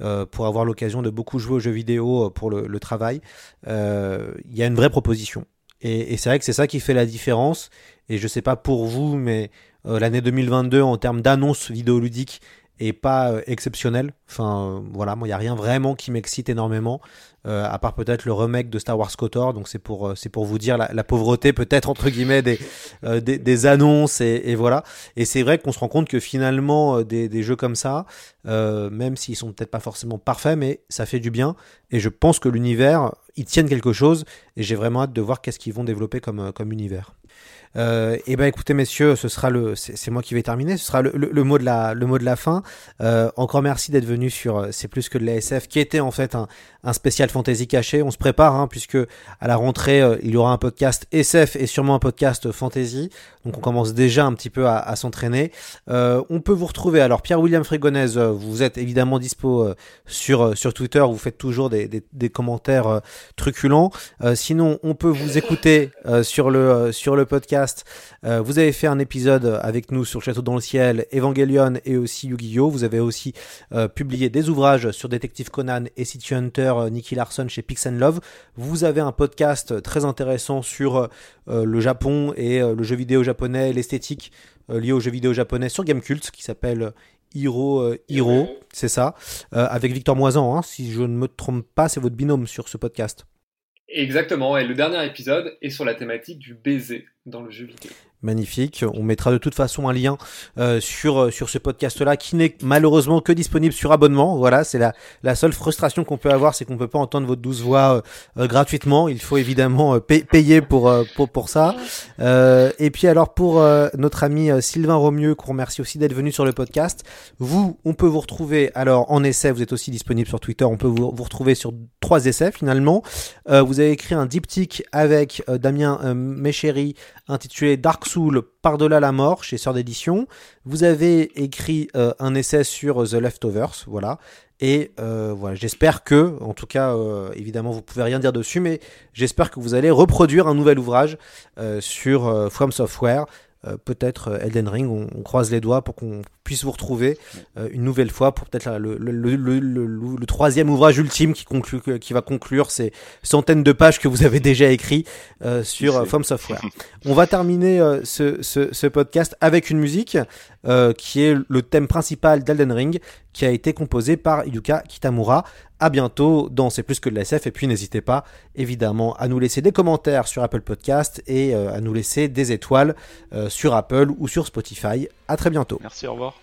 euh, pour avoir l'occasion de beaucoup jouer aux jeux vidéo pour le travail, il y a une vraie proposition. Et, et c'est vrai que c'est ça qui fait la différence. Et je sais pas pour vous, mais euh, l'année 2022 en termes d'annonces vidéoludiques est pas euh, exceptionnelle. Enfin, euh, voilà, moi, il n'y a rien vraiment qui m'excite énormément, à part peut-être le remake de Star Wars KOTOR. Donc, c'est pour, c'est pour vous dire la, pauvreté, peut-être, entre guillemets, des, des, annonces, et, et voilà. Et c'est vrai qu'on se rend compte que finalement, des, des jeux comme ça, même s'ils sont peut-être pas forcément parfaits, mais ça fait du bien. Et je pense que l'univers, ils tiennent quelque chose, et j'ai vraiment hâte de voir qu'est-ce qu'ils vont développer comme, comme univers. Euh, et ben écoutez messieurs, ce sera le, c'est moi qui vais terminer, ce sera le, mot de la, le mot de la fin. Euh, encore merci d'être venu sur euh, C'est plus que de l'ASF, qui était en fait un, un spécial fantasy caché. On se prépare, hein, puisque à la rentrée il y aura un podcast SF et sûrement un podcast fantasy. Donc on commence déjà un petit peu à, s'entraîner. On peut vous retrouver. Alors Pierre William Frégonèse, vous êtes évidemment dispo sur sur Twitter. Vous faites toujours des, des, des commentaires truculents. sinon on peut vous écouter sur le sur le podcast euh, vous avez fait un épisode avec nous sur Château dans le ciel, Evangelion et aussi Yu-Gi-Oh! Vous avez aussi euh, publié des ouvrages sur Detective Conan et City Hunter euh, Nicky Larson chez Pix Love. Vous avez un podcast très intéressant sur le Japon et le jeu vidéo japonais, l'esthétique liée au jeu vidéo japonais sur Gamecult qui s'appelle Hiro Hiro, c'est ça, avec Victor Moisan, hein, si je ne me trompe pas, c'est votre binôme sur ce podcast. Exactement, et le dernier épisode est sur la thématique du baiser dans le jeu vidéo. Magnifique. On mettra de toute façon un lien euh, sur euh, sur ce podcast-là qui n'est malheureusement que disponible sur abonnement. Voilà, c'est la la seule frustration qu'on peut avoir, c'est qu'on peut pas entendre votre douce voix euh, gratuitement. Il faut évidemment payer pour, pour pour ça. et puis alors pour notre ami Sylvain Romieux, qu'on remercie aussi d'être venu sur le podcast. Vous, on peut vous retrouver alors en essai. Vous êtes aussi disponible sur Twitter. On peut vous, vous retrouver sur trois essais finalement. vous avez écrit un diptyque avec Damien Méchéry intitulé Dark Soul par-delà la mort chez Sœur d'édition. Vous avez écrit euh, un essai sur The Leftovers, voilà. Et euh, voilà, j'espère que, en tout cas, euh, évidemment, vous pouvez rien dire dessus, mais j'espère que vous allez reproduire un nouvel ouvrage sur From Software. Peut-être Elden Ring, on, croise les doigts pour qu'on puisse vous retrouver une nouvelle fois pour peut-être le, le, le, le, troisième ouvrage ultime qui, conclut, qui va conclure ces centaines de pages que vous avez déjà écrit sur From Software. On va terminer ce, ce, ce, podcast avec une musique qui est le thème principal d'Elden Ring qui a été composé par Yuka Kitamura. À bientôt dans C'est plus que de la SF et puis n'hésitez pas évidemment à nous laisser des commentaires sur Apple Podcast et à nous laisser des étoiles sur Apple ou sur Spotify. À très bientôt. Merci, au revoir.